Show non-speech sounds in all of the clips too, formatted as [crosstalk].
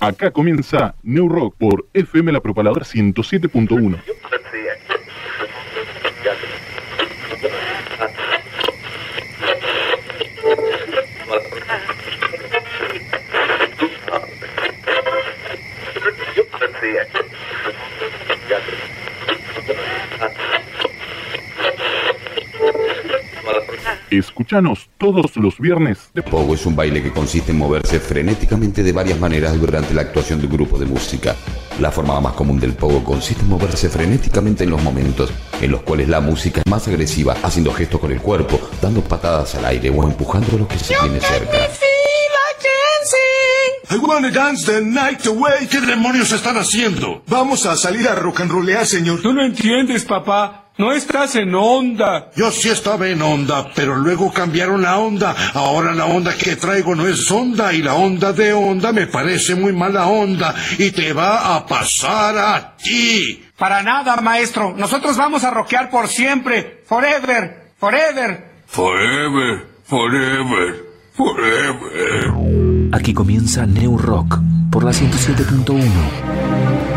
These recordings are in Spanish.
Acá comienza New Rock por FM La Propaladora 107.1. Escúchanos todos los viernes. De Pogo es un baile que consiste en moverse frenéticamente de varias maneras durante la actuación de un grupo de música. La forma más común del Pogo consiste en moverse frenéticamente en los momentos en los cuales la música es más agresiva, haciendo gestos con el cuerpo, dando patadas al aire o empujando a los que se tiene cerca. I wanna dance the night away. ¿Qué demonios están haciendo? Vamos a salir a rock and rollear, señor. Tú no entiendes, papá. No estás en onda. Yo sí estaba en onda, pero luego cambiaron la onda. Ahora la onda que traigo no es onda y la onda de onda me parece muy mala onda y te va a pasar a ti. Para nada, maestro. Nosotros vamos a rockear por siempre. Forever. Forever. Forever. Forever. Forever. Aquí comienza New Rock por la 107.1.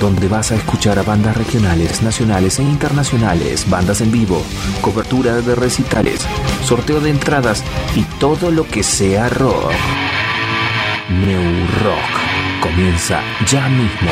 donde vas a escuchar a bandas regionales, nacionales e internacionales, bandas en vivo, cobertura de recitales, sorteo de entradas y todo lo que sea rock. New Rock comienza ya mismo.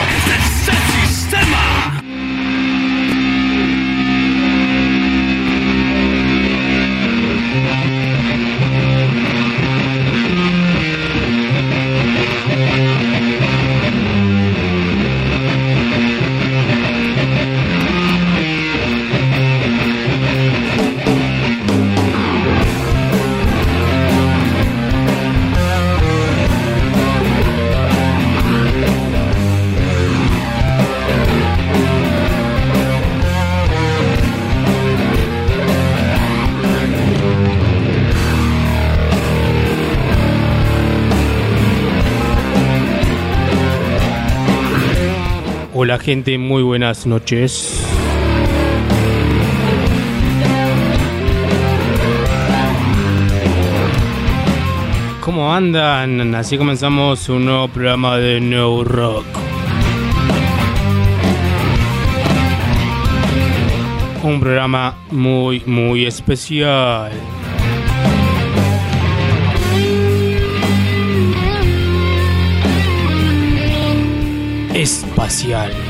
Hola gente, muy buenas noches. ¿Cómo andan? Así comenzamos un nuevo programa de No Rock. Un programa muy, muy especial. Espacial.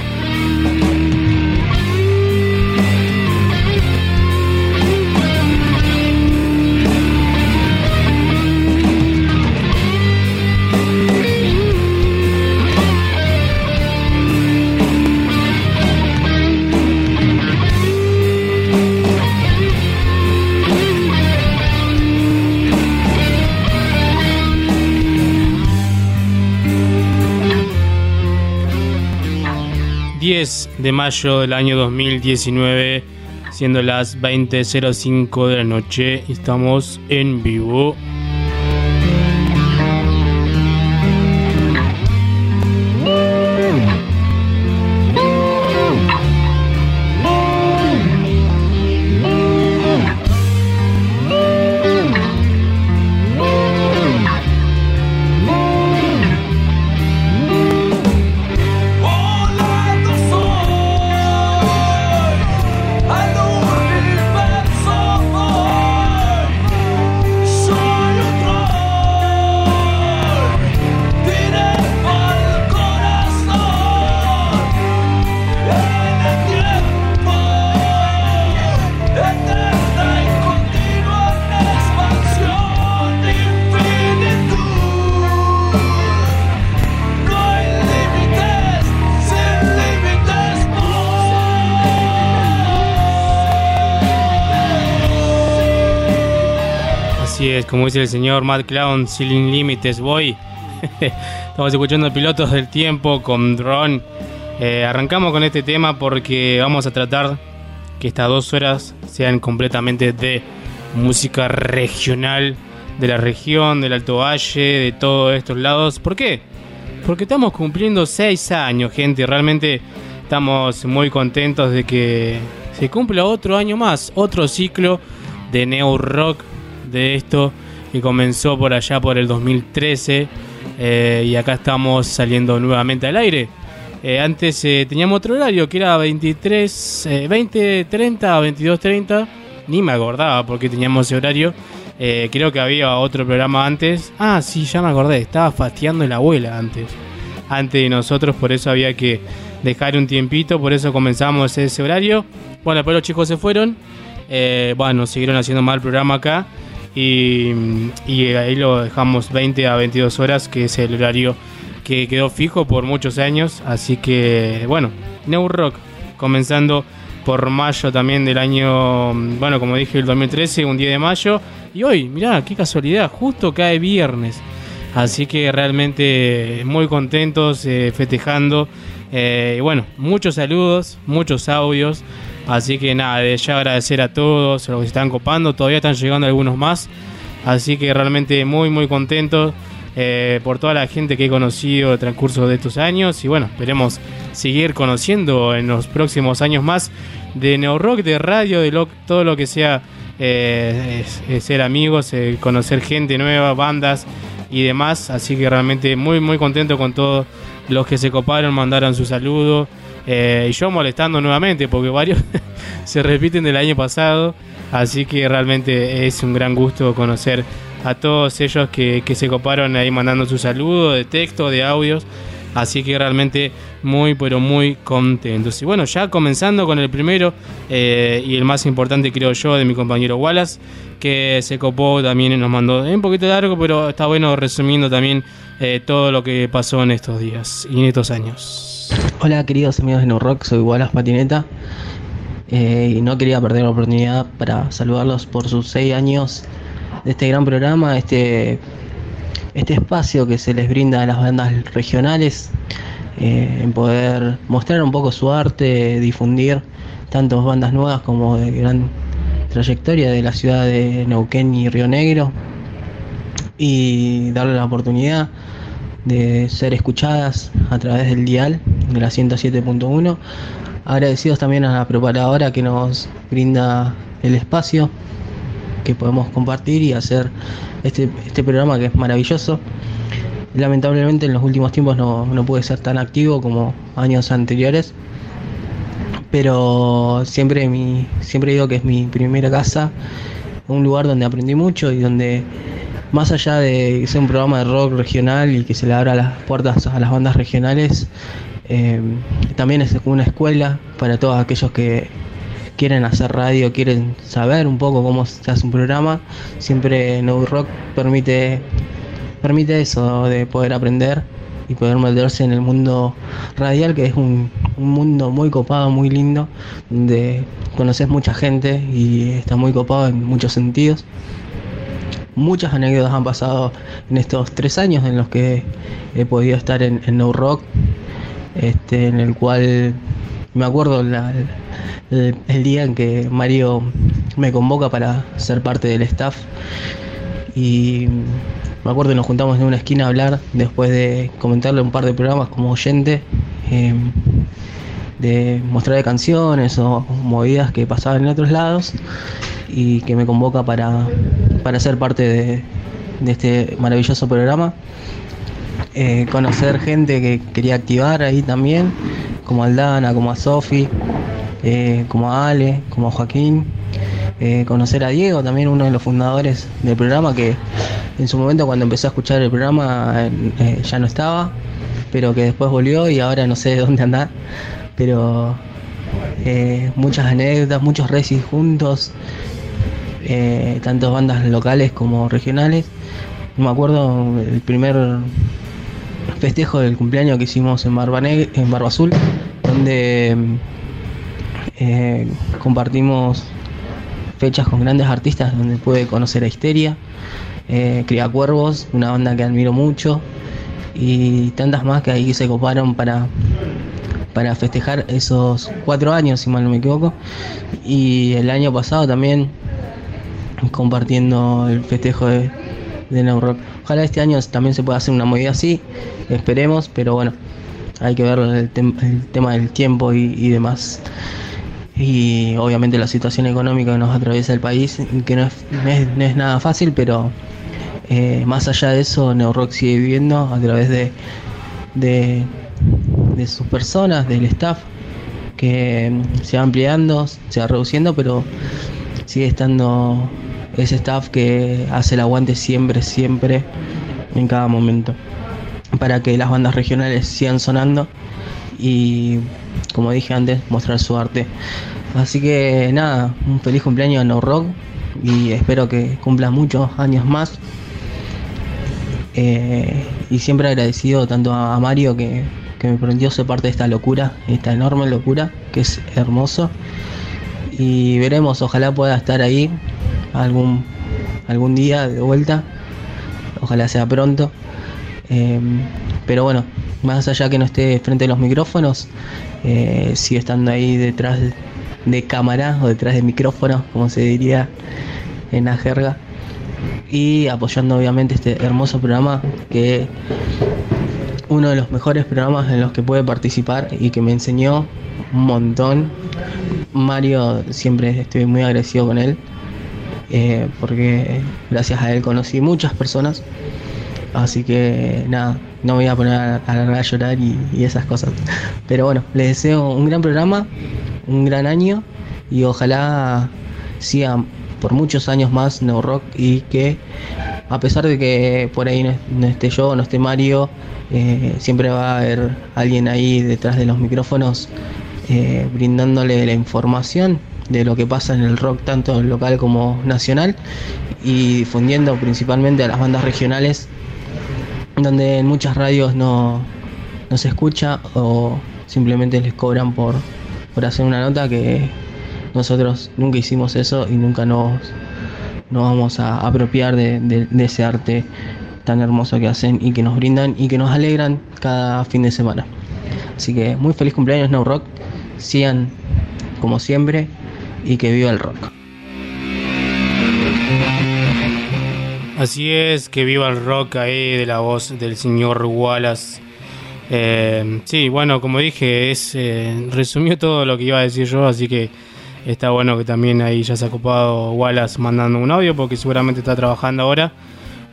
De mayo del año 2019, siendo las 20.05 de la noche. Estamos en vivo. Dice el señor Matt Clown, Ceiling Limites Boy. [laughs] Estamos escuchando Pilotos del Tiempo con Drone. Eh, arrancamos con este tema porque vamos a tratar que estas dos horas sean completamente de música regional, de la región, del Alto Valle, de todos estos lados. ¿Por qué? Porque estamos cumpliendo seis años, gente. Realmente estamos muy contentos de que se cumple otro año más, otro ciclo de Neo Rock de esto que comenzó por allá por el 2013 eh, y acá estamos saliendo nuevamente al aire. Eh, antes eh, teníamos otro horario que era 23, 20, 30, 22, 30. Ni me acordaba porque teníamos ese horario. creo que había otro programa antes. Ah, sí, ya me acordé. Estaba fastiando la abuela antes. Antes de nosotros, por eso había que dejar un tiempito. Por eso comenzamos ese horario. Bueno, después los chicos se fueron. bueno, siguieron haciendo mal programa acá. Y, ahí lo dejamos 20 a 22 horas, que es el horario que quedó fijo por muchos años. Así que, bueno, New Rock, comenzando por mayo también del año, bueno, como dije, el 2013, un día de mayo. Y hoy, mirá, qué casualidad, justo cae viernes. Así que realmente muy contentos, eh, festejando. Eh, y bueno, muchos saludos, muchos audios. Así que nada, de ya agradecer a todos los que se están copando. Todavía están llegando algunos más. Así que realmente muy, muy contentos. Eh, por toda la gente que he conocido el transcurso de estos años y bueno, esperemos seguir conociendo en los próximos años más de Neo Rock, de radio, de todo lo que sea eh, ser amigos, eh, conocer gente nueva, bandas y demás. Así que realmente muy, muy contento con todos los que se coparon, mandaron su saludo. Y yo molestando nuevamente porque varios [laughs] se repiten del año pasado. Así que realmente es un gran gusto conocer a todos ellos que, se coparon ahí mandando su saludo de texto, de audios. Así que realmente muy, pero muy contentos. Y bueno, ya comenzando con el primero eh, y el más importante, creo yo, de mi compañero Wallace, que se copó también nos mandó un poquito largo, pero está bueno resumiendo también eh, todo lo que pasó en estos días y en estos años. Hola, queridos amigos de No Rock, soy Wallace Patineta. Eh, y no quería perder la oportunidad para saludarlos por sus seis años de este gran programa, este, este espacio que se les brinda a las bandas regionales, eh, en poder mostrar un poco su arte, difundir tanto bandas nuevas como de gran trayectoria de la ciudad de Neuquén y Río Negro y darle la oportunidad de ser escuchadas a través del dial de la 107.1. Agradecidos también a la preparadora que nos brinda el espacio que podemos compartir y hacer este, este programa que es maravilloso. Lamentablemente en los últimos tiempos no, no pude ser tan activo como años anteriores, pero siempre, mi, siempre digo que es mi primera casa, un lugar donde aprendí mucho y donde más allá de ser un programa de rock regional y que se le abra las puertas a las bandas regionales, eh, también es una escuela para todos aquellos que, quieren hacer radio, quieren saber un poco cómo se hace un programa, siempre No Rock permite, permite eso, de poder aprender y poder meterse en el mundo radial, que es un, mundo muy copado, muy lindo, donde conoces mucha gente y está muy copado en muchos sentidos. Muchas anécdotas han pasado en estos tres años en los que he podido estar en, No Rock, este, en el cual me acuerdo el, día en que Mario me convoca para ser parte del staff y me acuerdo que nos juntamos en una esquina a hablar después de comentarle un par de programas como oyente, eh, de mostrar canciones o movidas que pasaban en otros lados y que me convoca para, para ser parte de, este maravilloso programa. Eh, conocer gente que quería activar ahí también, como Aldana, como a Sofi, eh, como a Ale, como a Joaquín, eh, conocer a Diego, también uno de los fundadores del programa, que en su momento cuando empecé a escuchar el programa ya no estaba, pero que después volvió y ahora no sé [laughs] dónde anda, pero muchas anécdotas, muchos recis juntos, tanto bandas locales como regionales. Me acuerdo el primer festejo del cumpleaños que hicimos en Barba, en Barba Azul, donde eh, compartimos fechas con grandes artistas donde puede conocer a Histeria, eh, Cría Cuervos, una banda que admiro mucho, y tantas más que ahí se coparon para, para festejar esos cuatro años, si mal no me equivoco. Y el año pasado también compartiendo el festejo de, de Rock. Ojalá este año también se pueda hacer una movida así, esperemos, pero bueno, hay que ver el, tema del tiempo y demás. y obviamente la situación económica que nos atraviesa el país, que no es, nada fácil, pero eh, más allá de eso, Neurock sigue viviendo a través de, de sus personas, del staff, que se va ampliando, se va reduciendo, pero sigue estando ese staff que hace el aguante siempre, siempre, en cada momento, para que las bandas regionales sigan sonando y, como dije antes, mostrar su arte. Así que nada, un feliz cumpleaños a No Rock y espero que cumpla muchos años más. Eh, y siempre agradecido tanto a Mario que, que me permitió ser parte de esta locura, esta enorme locura, que es hermoso. Y veremos, ojalá pueda estar ahí algún, algún día de vuelta, ojalá sea pronto. Em, pero bueno, más allá que no esté frente a los micrófonos, eh, sigue estando ahí detrás de, cámara o detrás de micrófono, como se diría en la jerga, y apoyando obviamente este hermoso programa que uno de los mejores programas en los que pude participar y que me enseñó un montón. Mario siempre estoy muy agradecido con él eh, porque gracias a él conocí muchas personas. Así que nada, no me voy a poner a, a, llorar y, esas cosas. Pero bueno, les deseo un gran programa, un gran año y ojalá siga por muchos años más No Rock y que a pesar de que por ahí no, esté yo, no esté Mario, eh, siempre va a haber alguien ahí detrás de los micrófonos eh, brindándole la información de lo que pasa en el rock tanto local como nacional y difundiendo principalmente a las bandas regionales donde en muchas radios no, no se escucha o simplemente les cobran por, por hacer una nota que nosotros nunca hicimos eso y nunca nos, nos vamos a apropiar de, ese arte tan hermoso que hacen y que nos brindan y que nos alegran cada fin de semana. Así que muy feliz cumpleaños No Rock, sigan como siempre y que viva el rock. Así es, que viva el rock ahí de la voz del señor Wallace. Eh, sí, bueno, como dije, es eh, resumió todo lo que iba a decir yo, así que está bueno que también ahí ya se ha ocupado Wallace mandando un audio porque seguramente está trabajando ahora.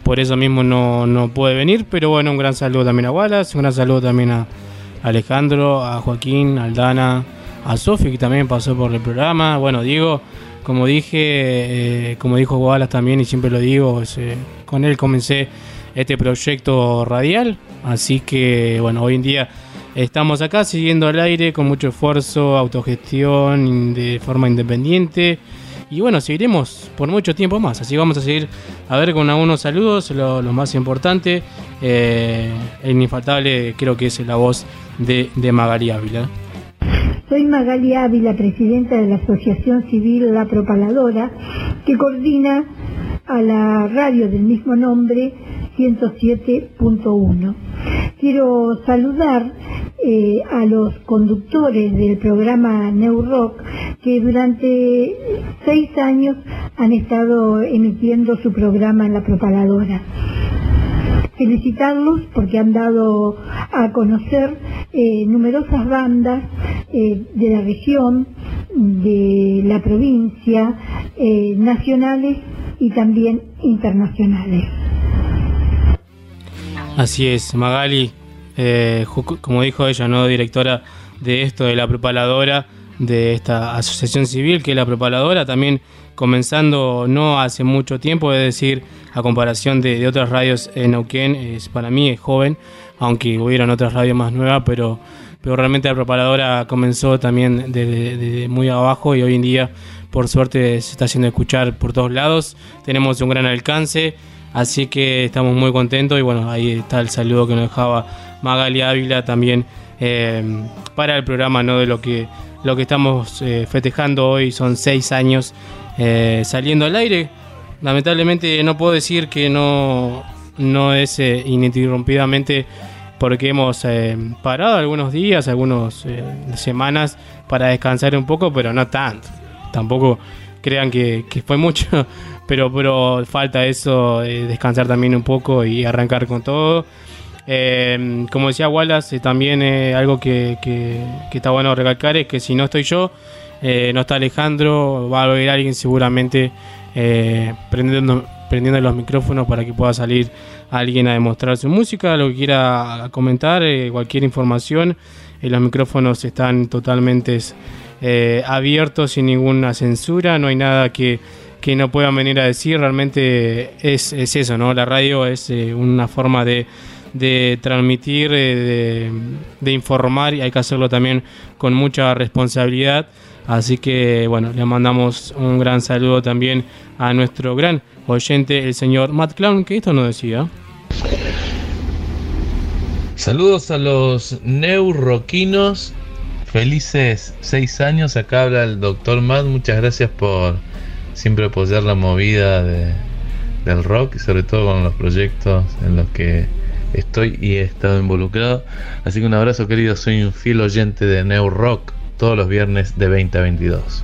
Por eso mismo no, no puede venir, pero bueno, un gran saludo también a Wallace, un gran saludo también a Alejandro, a Joaquín, a Aldana, a Sofi que también pasó por el programa. Bueno, Diego, como dije, eh, como dijo Wallace también y siempre lo digo, eh, con él comencé este proyecto radial, así que bueno, hoy en día estamos acá siguiendo al aire con mucho esfuerzo, autogestión, de forma independiente. Y bueno, seguiremos por mucho tiempo más. Así vamos a seguir a ver con algunos saludos, lo, más importante. Eh, el infaltable creo que es la voz de, de Magali Ávila. Soy Magali Ávila, presidenta de la Asociación Civil La Propaladora, que coordina a la radio del mismo nombre 107.1. Quiero saludar eh, a los conductores del programa New que durante seis años han estado emitiendo su programa en la propaladora felicitarlos porque han dado a conocer eh, numerosas bandas eh, de la región, de la provincia, eh, nacionales y también internacionales. Así es, Magali, como dijo ella, ¿no? directora de esto de la propaladora, de esta asociación civil que es la propaladora, también comenzando no hace mucho tiempo, es decir, a comparación de, otras radios en Neuquén, es, para mí es joven, aunque hubieran otras radios más nuevas, pero, pero realmente la propaladora comenzó también desde muy abajo y hoy en día, por suerte, se está haciendo escuchar por todos lados, tenemos un gran alcance, así que estamos muy contentos y bueno, ahí está el saludo que nos dejaba Magali Ávila también eh, para el programa, ¿no? De lo que lo que estamos eh, festejando hoy son seis años eh, saliendo al aire. Lamentablemente no puedo decir que no, no es eh, ininterrumpidamente porque hemos parado algunos días, algunas semanas para descansar un poco, pero no tanto. Tampoco crean que, fue mucho, [laughs] pero, pero falta eso, descansar también un poco y arrancar con todo. Eh, como decía Wallace, eh, también eh, algo que, está bueno recalcar es que si no estoy yo, eh, no está Alejandro, va a haber alguien seguramente eh, prendiendo, prendiendo los micrófonos para que pueda salir alguien a demostrar su música, lo que quiera comentar, eh, cualquier información. los micrófonos están totalmente abiertos sin ninguna censura, no hay nada que, que no puedan venir a decir, realmente es, es eso, ¿no? La radio es una forma de de transmitir, de, de, informar y hay que hacerlo también con mucha responsabilidad. Así que bueno, le mandamos un gran saludo también a nuestro gran oyente, el señor Matt Clown, que esto nos decía. Saludos a los neuroquinos, felices seis años, acá habla el doctor Matt, muchas gracias por siempre apoyar la movida de, del rock y sobre todo con los proyectos en los que estoy y he estado involucrado. Así que un abrazo querido, soy un fiel oyente de New todos los viernes de 20 a 22.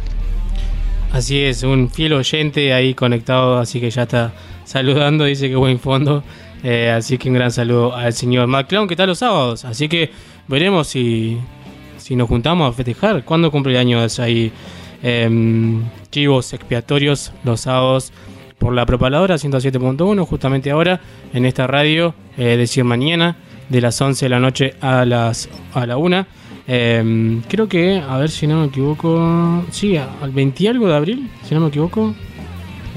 Así es, un fiel oyente ahí conectado, así que ya está saludando, dice que buen fondo. Eh, así que un gran saludo al señor McClown, que está los sábados. Así que veremos si, si nos juntamos a festejar. ¿Cuándo cumple años ahí? Eh, chivos expiatorios los sábados por la propaladora 107.1, justamente ahora en esta radio, eh, decir mañana, de las 11 de la noche a las a la 1. Em, creo que, a ver si no me equivoco, sí, al 20 y algo de abril, si no me equivoco,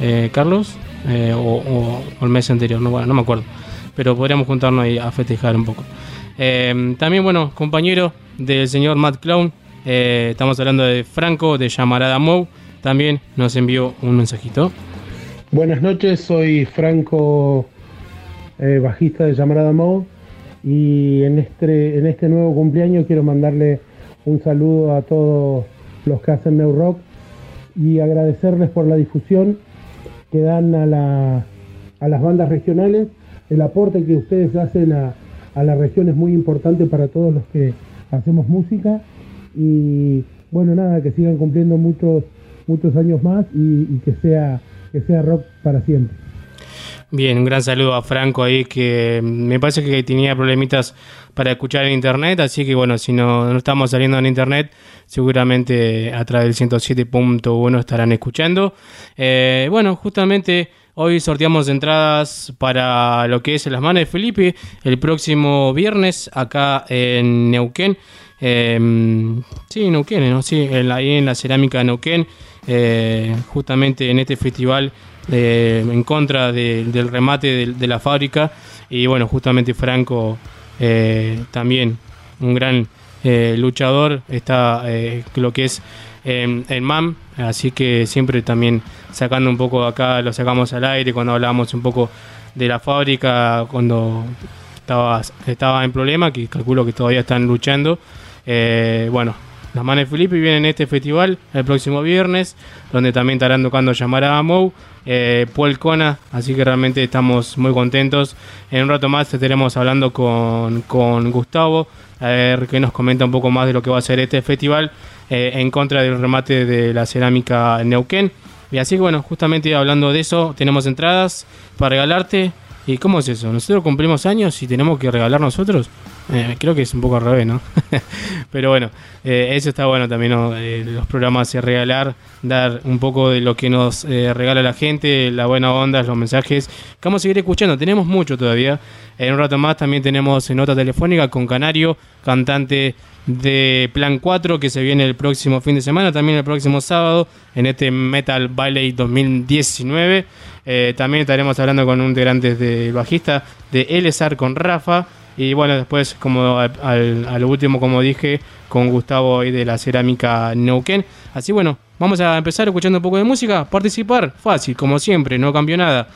eh, Carlos, eh, o, el mes anterior, no, no me acuerdo, pero podríamos juntarnos ahí a festejar un poco. Em, también, bueno, compañero del señor Matt Clown, estamos hablando de Franco, de Llamarada Mou, también nos envió un mensajito. Buenas noches, soy Franco, eh, bajista de Llamarada Mode, y en este, en este nuevo cumpleaños quiero mandarle un saludo a todos los que hacen New Rock y agradecerles por la difusión que dan a, la, a las bandas regionales. El aporte que ustedes hacen a, la región es muy importante para todos los que hacemos música y bueno, nada, que sigan cumpliendo muchos, muchos años más y que sea que sea rock para siempre. Bien, un gran saludo a Franco ahí que me parece que tenía problemitas para escuchar en internet, así que bueno, si no, no estamos saliendo en internet, seguramente a través del 107.1 estarán escuchando. Eh, bueno, justamente hoy sorteamos entradas para lo que es las manos de Felipe el próximo viernes acá en Neuquén. Eh, sí, Neuquén, ¿no? Sí, ahí en la cerámica de Neuquén. Eh, justamente en este festival eh, en contra del remate de, la fábrica. Y bueno, justamente Franco eh, también, un gran luchador, está lo que es el MAM, así que siempre también sacando un poco acá, lo sacamos al aire cuando hablábamos un poco de la fábrica, cuando estaba, estaba en problema, que calculo que todavía están luchando. bueno, las Manes Felipe vienen en este festival el próximo viernes, donde también estarán tocando Llamarada Mou, eh, Paul Cona, así que realmente estamos muy contentos. En un rato más estaremos hablando con, con Gustavo, a ver qué nos comenta un poco más de lo que va a ser este festival eh, en contra del remate de la cerámica Neuquén. Y así que bueno, justamente hablando de eso, tenemos entradas para regalarte. ¿Y cómo es eso? ¿Nosotros cumplimos años y tenemos que regalar nosotros? Eh, creo que es un poco al revés, ¿no? [laughs] Pero bueno, eh, eso está bueno también. Eh, los programas de regalar, dar un poco de lo que nos regala la gente, la buena onda, los mensajes. Vamos a seguir escuchando, tenemos mucho todavía. En un rato más también tenemos nota telefónica con Canario, cantante de Plan 4 que se viene el próximo fin de semana, también el próximo sábado en este Metal Ballet 2019. también estaremos hablando con un integrante de bajista de Elezar con Rafa. Y bueno, después, como al, último, como dije, con Gustavo de la cerámica Neuquén. Así bueno, vamos a empezar escuchando un poco de música. Participar, fácil, como siempre, no cambió nada.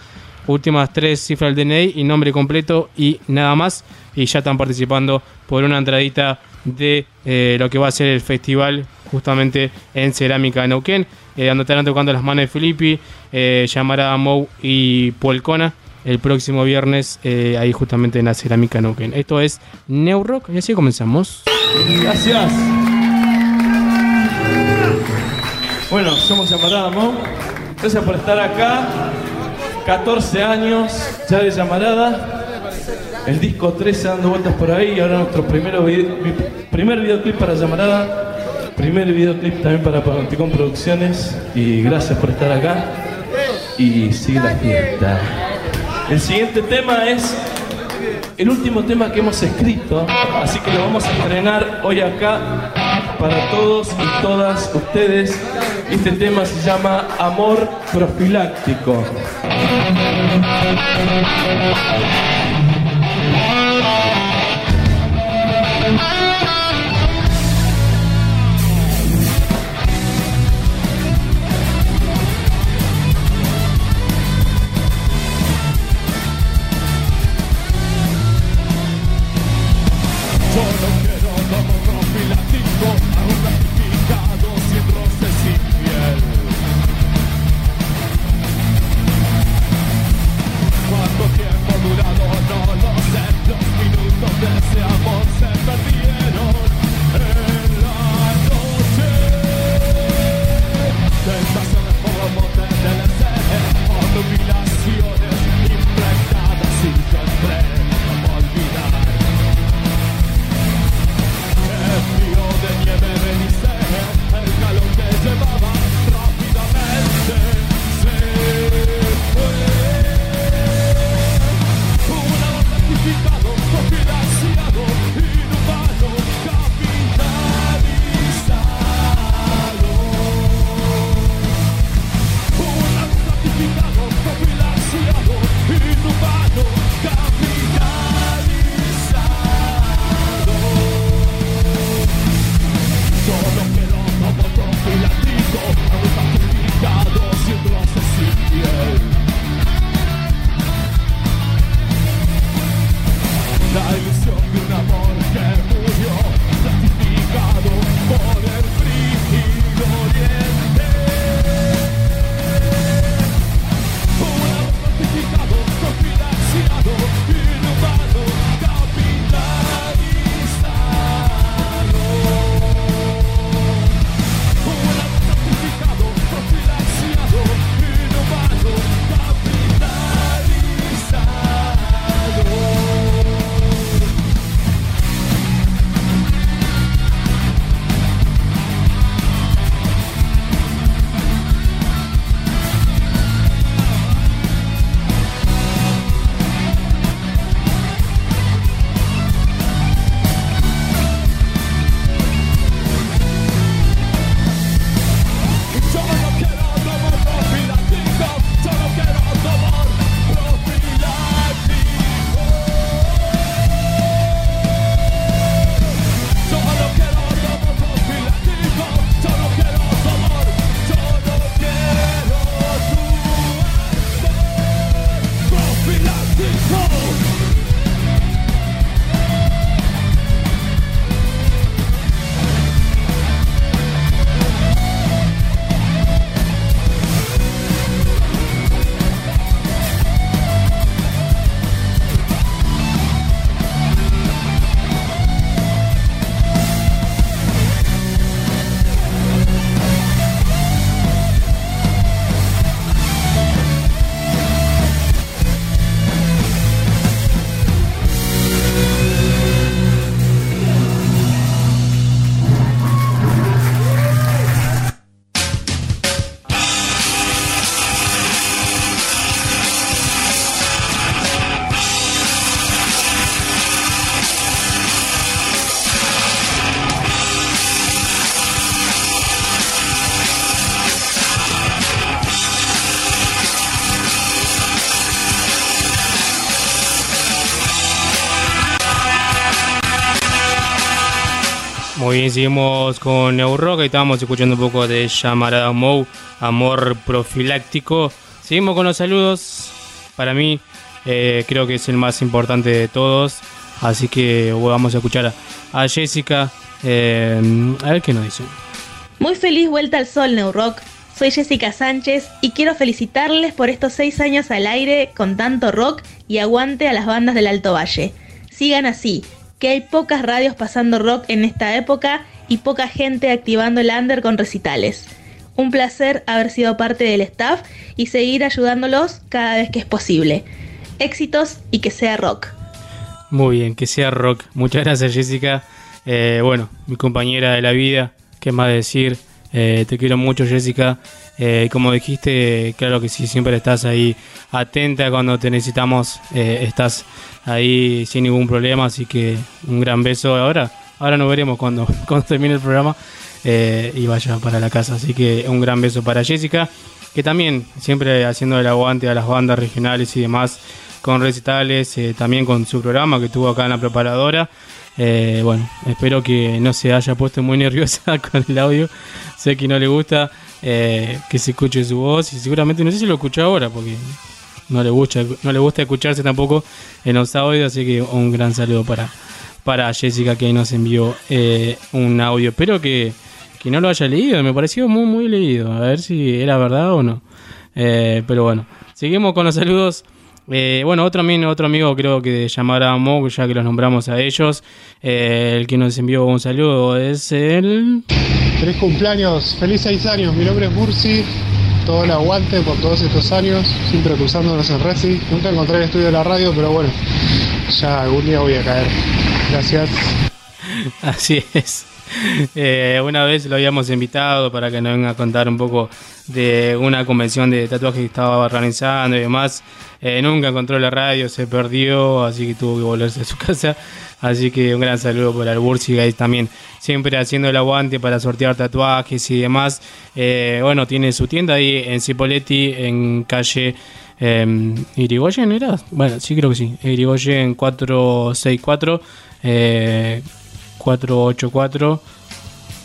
Últimas tres cifras del DNI y nombre completo y nada más. Y ya están participando por una entradita de eh, lo que va a ser el festival justamente en Cerámica Neuquén. Eh, donde estarán tocando las manos de Filippi, eh, Llamarada Mou y Polcona el próximo viernes eh, ahí justamente en la cerámica Noken. Esto es New Rock y así comenzamos. Gracias. Bueno, somos Llamarada Mo. Gracias por estar acá. 14 años ya de Llamarada. El disco 13 dando vueltas por ahí y ahora nuestro primero primer videoclip para Llamarada. Primer videoclip también para Panopticon Producciones y gracias por estar acá y sigue la fiesta. El siguiente tema es el último tema que hemos escrito, así que lo vamos a estrenar hoy acá para todos y todas ustedes. Este tema se llama Amor Profiláctico. Bien, seguimos con Neurock. Estábamos escuchando un poco de Llamarada Mou, Amor Profiláctico. Seguimos con los saludos. Para mí, eh, creo que es el más importante de todos. Así que vamos a escuchar a, Jessica. Eh, a ver qué nos dice. Muy feliz vuelta al sol, Neurock. Soy Jessica Sánchez y quiero felicitarles por estos seis años al aire con tanto rock y aguante a las bandas del Alto Valle. Sigan así, que hay pocas radios pasando rock en esta época y poca gente activando el under con recitales. Un placer haber sido parte del staff y seguir ayudándolos cada vez que es posible. Éxitos y que sea rock. Muy bien, que sea rock. Muchas gracias Jessica. Eh, bueno, mi compañera de la vida, qué más decir. Eh, te quiero mucho, Jessica. Eh, como dijiste, claro que sí, siempre estás ahí atenta cuando te necesitamos. eh, estás ahí sin ningún problema, así que un gran beso. Ahora, ahora nos veremos cuando, [laughs] cuando termine el programa eh, y vaya para la casa. Así que un gran beso para Jessica, que también siempre haciendo el aguante a las bandas regionales y demás con recitales, también con su programa que tuvo acá en la preparadora. Bueno, espero que no se haya puesto muy nerviosa [laughs] con el audio. Sé que no le gusta eh, que se escuche su voz y seguramente no sé si lo escucha ahora porque no le gusta, no le gusta escucharse tampoco en los audios. Así que un gran saludo para, para Jessica que nos envió eh, un audio. Espero que, que no lo haya leído, me pareció muy, muy leído. A ver si era verdad o no. Eh, pero bueno, seguimos con los saludos. Bueno, otro, otro amigo creo que llamará Mo, ya que los nombramos a ellos. El que nos envió un saludo es el... Feliz cumpleaños, feliz seis años. Mi nombre es Bursi. Todo el aguante por todos estos años, siempre cruzándonos en Resi. Nunca encontré el estudio de la radio, pero bueno, ya algún día voy a caer. Gracias. [laughs] Así es. [laughs] Eh, una vez lo habíamos invitado para que nos venga a contar un poco de una convención de tatuajes que estaba organizando y demás. Eh, nunca encontró la radio, se perdió, así que tuvo que volverse a su [laughs] casa. Así que un gran saludo por el Bursi Guys también, siempre haciendo el aguante para sortear tatuajes y demás. Eh, bueno, tiene su tienda ahí en Cipoletti, en calle eh, Irigoyen, ¿era? Bueno, sí creo que sí, Irigoyen 464. Eh, 484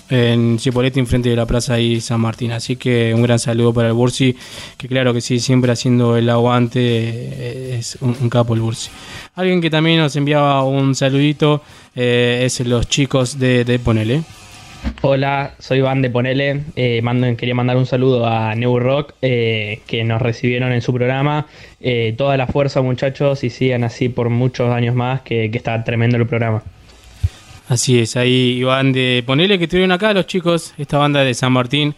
en Cipoletti, enfrente de la plaza ahí San Martín. Así que un gran saludo para el Bursi, que claro que sí, siempre haciendo el aguante, eh, es un, capo el Bursi. Alguien que también nos enviaba un saludito eh, es los chicos de, de Ponele. Hola, soy Van de Ponele. Eh, quería mandar un saludo a New Rock eh, que nos recibieron en su programa. Toda la fuerza, muchachos, y sigan así por muchos años más, que está tremendo el programa. Así es, ahí Iván de Ponele que estuvieron acá los chicos, esta banda de San Martín.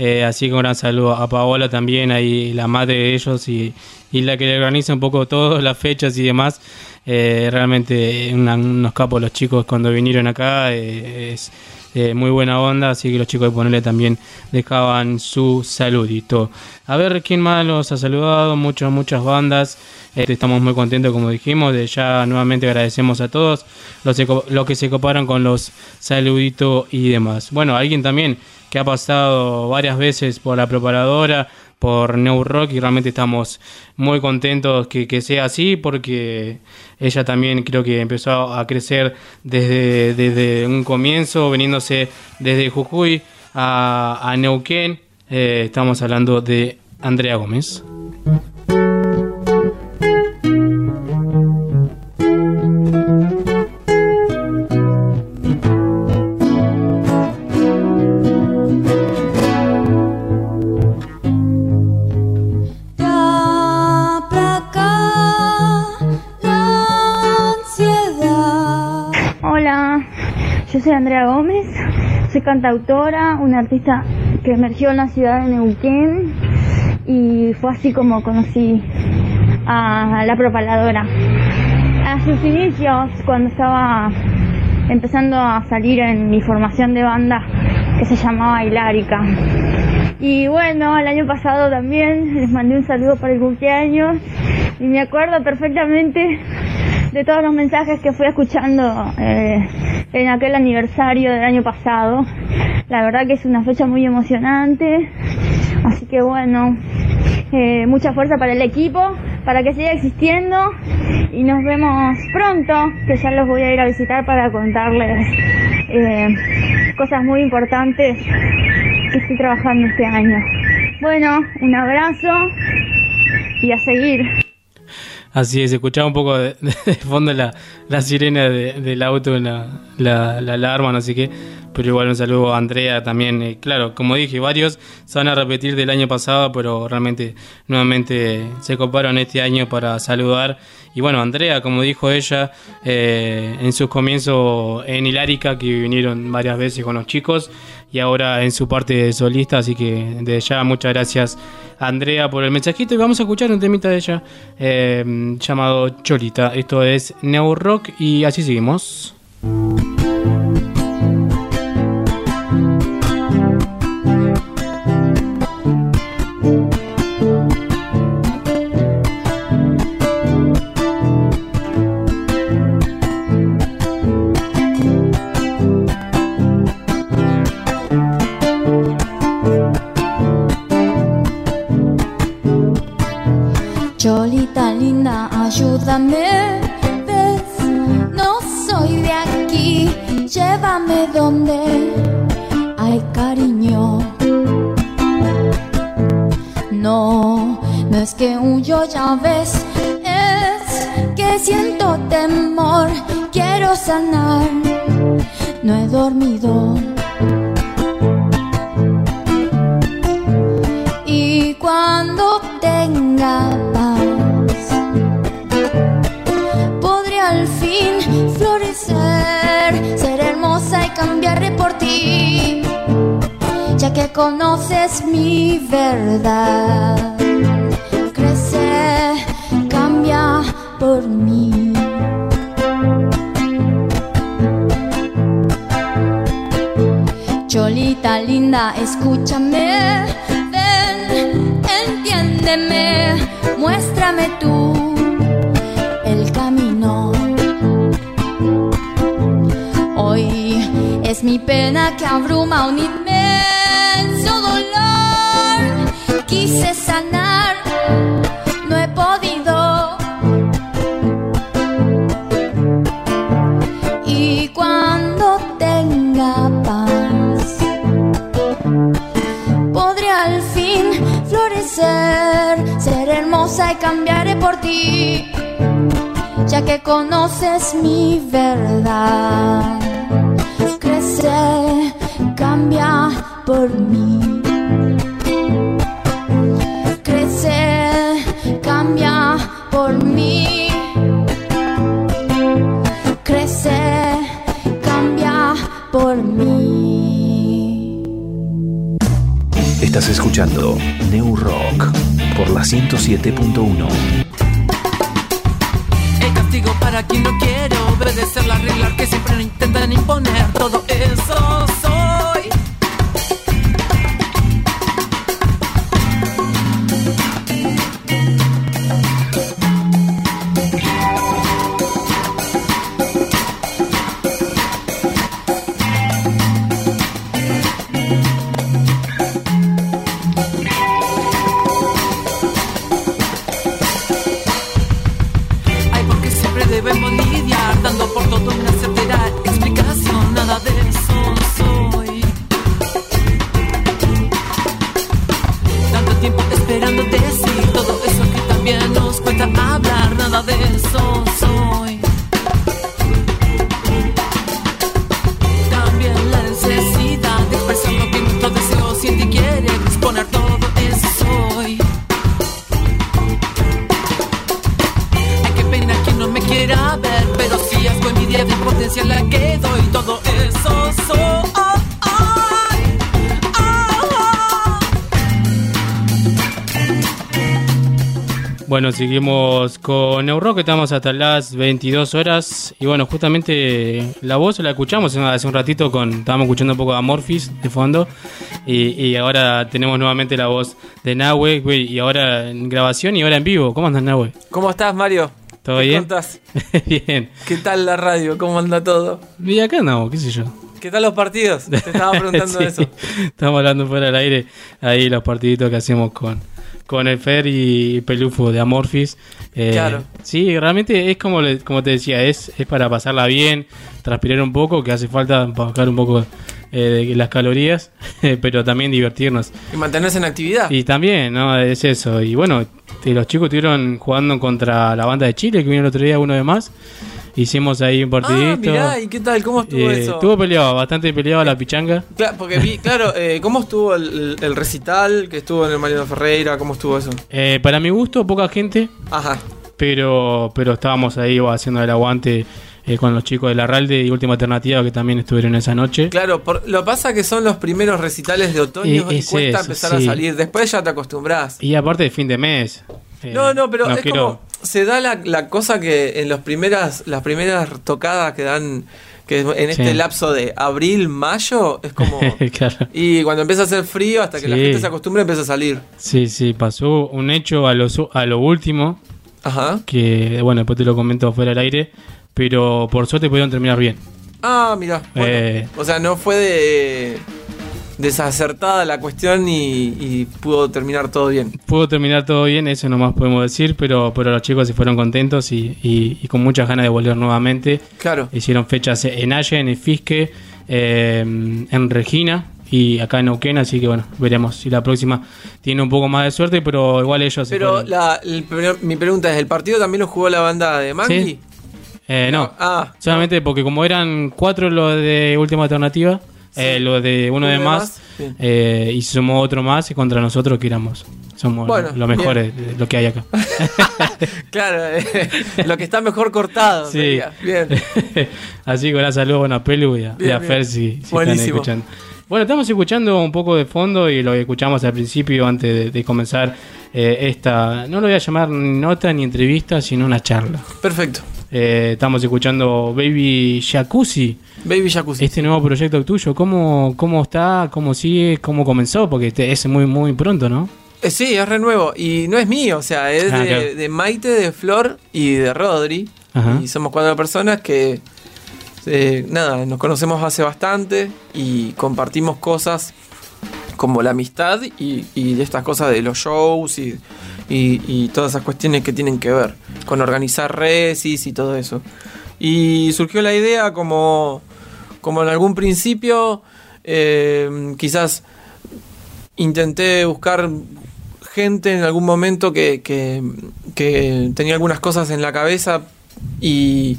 Eh, así que un gran saludo a Paola también, ahí la madre de ellos y, y la que le organiza un poco todas las fechas y demás. Eh, realmente una- unos capos los chicos cuando vinieron acá, eh, es eh, muy buena onda, así que los chicos de Ponele también dejaban su saludito. A ver quién más los ha saludado, muchas, muchas bandas. Este, estamos muy contentos, como dijimos, de ya nuevamente agradecemos a todos los, los que se coparon con los saluditos y demás. Bueno, alguien también que ha pasado varias veces por la preparadora, por New Rock y realmente estamos muy contentos que, que sea así porque ella también creo que empezó a crecer desde, desde un comienzo, veniéndose desde Jujuy a, Neuquén. Eh, estamos hablando de Andrea Gómez. Yo soy Andrea Gómez, soy cantautora, una artista que emergió en la ciudad de Neuquén y fue así como conocí a la propaladora. A sus inicios, cuando estaba empezando a salir en mi formación de banda que se llamaba Hilárica. Y bueno, el año pasado también les mandé un saludo para el cumpleaños y me acuerdo perfectamente de todos los mensajes que fui escuchando eh, en aquel aniversario del año pasado. La verdad que es una fecha muy emocionante, así que bueno, eh, mucha fuerza para el equipo, para que siga existiendo y nos vemos pronto, que ya los voy a ir a visitar para contarles eh, cosas muy importantes que estoy trabajando este año. Bueno, un abrazo y a seguir. Así es, escuchaba un poco de, [laughs] de fondo la, la sirena de- del auto, la, la, la alarma, no sé qué. Pero igual un saludo a Andrea también. eh, claro, como dije, varios se van a repetir del año pasado, pero realmente nuevamente se coparon este año para saludar. Y bueno, Andrea, como dijo ella, eh, en sus comienzos en Hilárica, que vinieron varias veces con los chicos, y ahora en su parte de solista, así que desde ya muchas gracias Andrea por el mensajito y vamos a escuchar un temita de ella eh, llamado Cholita. Esto es Neo Rock y así seguimos. Seguimos con Neurock, estamos hasta las 22 horas. Y bueno, justamente la voz la escuchamos hace un ratito con. Estábamos escuchando un poco a Morphis de fondo. Y, y ahora tenemos nuevamente la voz de Nahue. Y ahora en grabación y ahora en vivo. ¿Cómo andas, Nahue? ¿Cómo estás, Mario? ¿Todo ¿Qué bien? contás? [laughs] bien. ¿Qué tal la radio? ¿Cómo anda todo? Y acá andamos, qué sé yo. ¿Qué tal los partidos? Te estaba [laughs] preguntando Sí, eso. Estamos hablando fuera del aire. Ahí los partiditos que hacemos con, con el Fer y Pelufo de Amorphis. Eh, Claro. Sí, realmente es como, le- como te decía, es, es para pasarla bien, transpirar un poco, que hace falta bajar un poco eh, de las calorías, [laughs] pero también divertirnos. Y mantenerse en actividad. Y también, ¿no? Es eso. Y bueno, te- los chicos estuvieron jugando contra la banda de Chile, que vino el otro día uno de más. Hicimos ahí un partidito. Ah, mirá, ¿y qué tal? ¿Cómo estuvo Eh, eso? Estuvo peleado, bastante peleado la pichanga. Porque vi, [laughs] claro, eh, ¿cómo estuvo el, el recital que estuvo en el Mariano Ferreira? ¿Cómo estuvo eso? Eh, para mi gusto, poca gente. Ajá. Pero, pero estábamos ahí haciendo el aguante eh, con los chicos de la Ralde y Última Alternativa que también estuvieron esa noche. Claro, por, lo pasa que son los primeros recitales de otoño Y- y, es cuesta eso, empezar a salir. Después ya te acostumbras. Y aparte de fin de mes. Eh, no, no, pero es quiero- como se da la, la cosa que en los primeras, las primeras tocadas que dan que en este Sí. lapso de abril, mayo, es como [laughs] Claro. y cuando empieza a hacer frío hasta que la gente se acostumbra empieza a salir. Sí, sí, pasó un hecho a lo, a lo último. Ajá. Que, bueno, después te lo comento fuera del aire. Pero por suerte pudieron terminar bien. Ah, mira. Eh, O sea, no fue de desacertada la cuestión y, y pudo terminar todo bien. Pudo terminar todo bien, eso nomás podemos decir, pero, pero los chicos se fueron contentos y, y- y con muchas ganas de volver nuevamente. Claro. Hicieron fechas en Allen, en Fisque, eh, en Regina y acá en Neuquén, así que bueno, veremos si la próxima tiene un poco más de suerte, pero igual ellos se Pero la, el mi pregunta es, ¿el partido también lo jugó la banda de Mangui? Sí. Eh, no, Ah, solamente porque como eran cuatro los de última alternativa, eh, los de uno de más, eh, y se sumó otro más y contra nosotros que éramos, somos Bueno, los mejores lo que hay acá. [laughs] Claro, eh, lo que está mejor cortado. Sí. sería. Bien. [laughs] Así que un saludo bueno, a Pelu y a, y Bien, a bien. Fer si, si están Buenísimo. escuchando. Bueno, estamos escuchando un poco de fondo y lo que escuchamos al principio antes de, de comenzar eh, esta, no lo voy a llamar nota ni entrevista, sino una charla. Perfecto. Eh, estamos escuchando Baby Jacuzzi. Baby Jacuzzi. Este nuevo proyecto tuyo, ¿cómo, cómo está? ¿Cómo sigue? ¿Cómo comenzó? Porque es muy, muy pronto, ¿no? Eh, sí, es re nuevo. Y no es mío, o sea, es Ah, de, claro. de Maite, de Flor y de Rodri. Ajá. Y somos cuatro personas que, eh, nada, nos conocemos hace bastante y compartimos cosas como la amistad y, y estas cosas de los shows y, y- todas esas cuestiones que tienen que ver con organizar resis y todo eso. Y surgió la idea como, como en algún principio, eh, quizás intenté buscar gente en algún momento que, que- tenía algunas cosas en la cabeza y,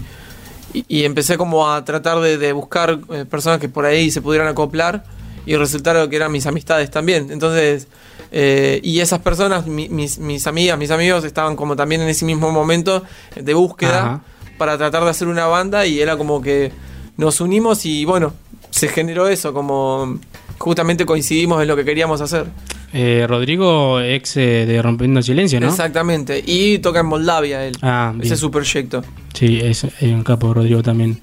y- y empecé como a tratar de, de buscar eh, personas que por ahí se pudieran acoplar y resultaron que eran mis amistades también. Entonces, eh, y esas personas, mi- mis, mis amigas, mis amigos, estaban como también en ese mismo momento de búsqueda Ajá. para tratar de hacer una banda y era como que nos unimos y bueno, se generó eso, como justamente coincidimos en lo que queríamos hacer. Eh, Rodrigo, ex eh, de Rompiendo Silencio, ¿no? Exactamente. Y toca en Moldavia él. Ah. Ese es su proyecto. Sí, es, es un capo Rodrigo también.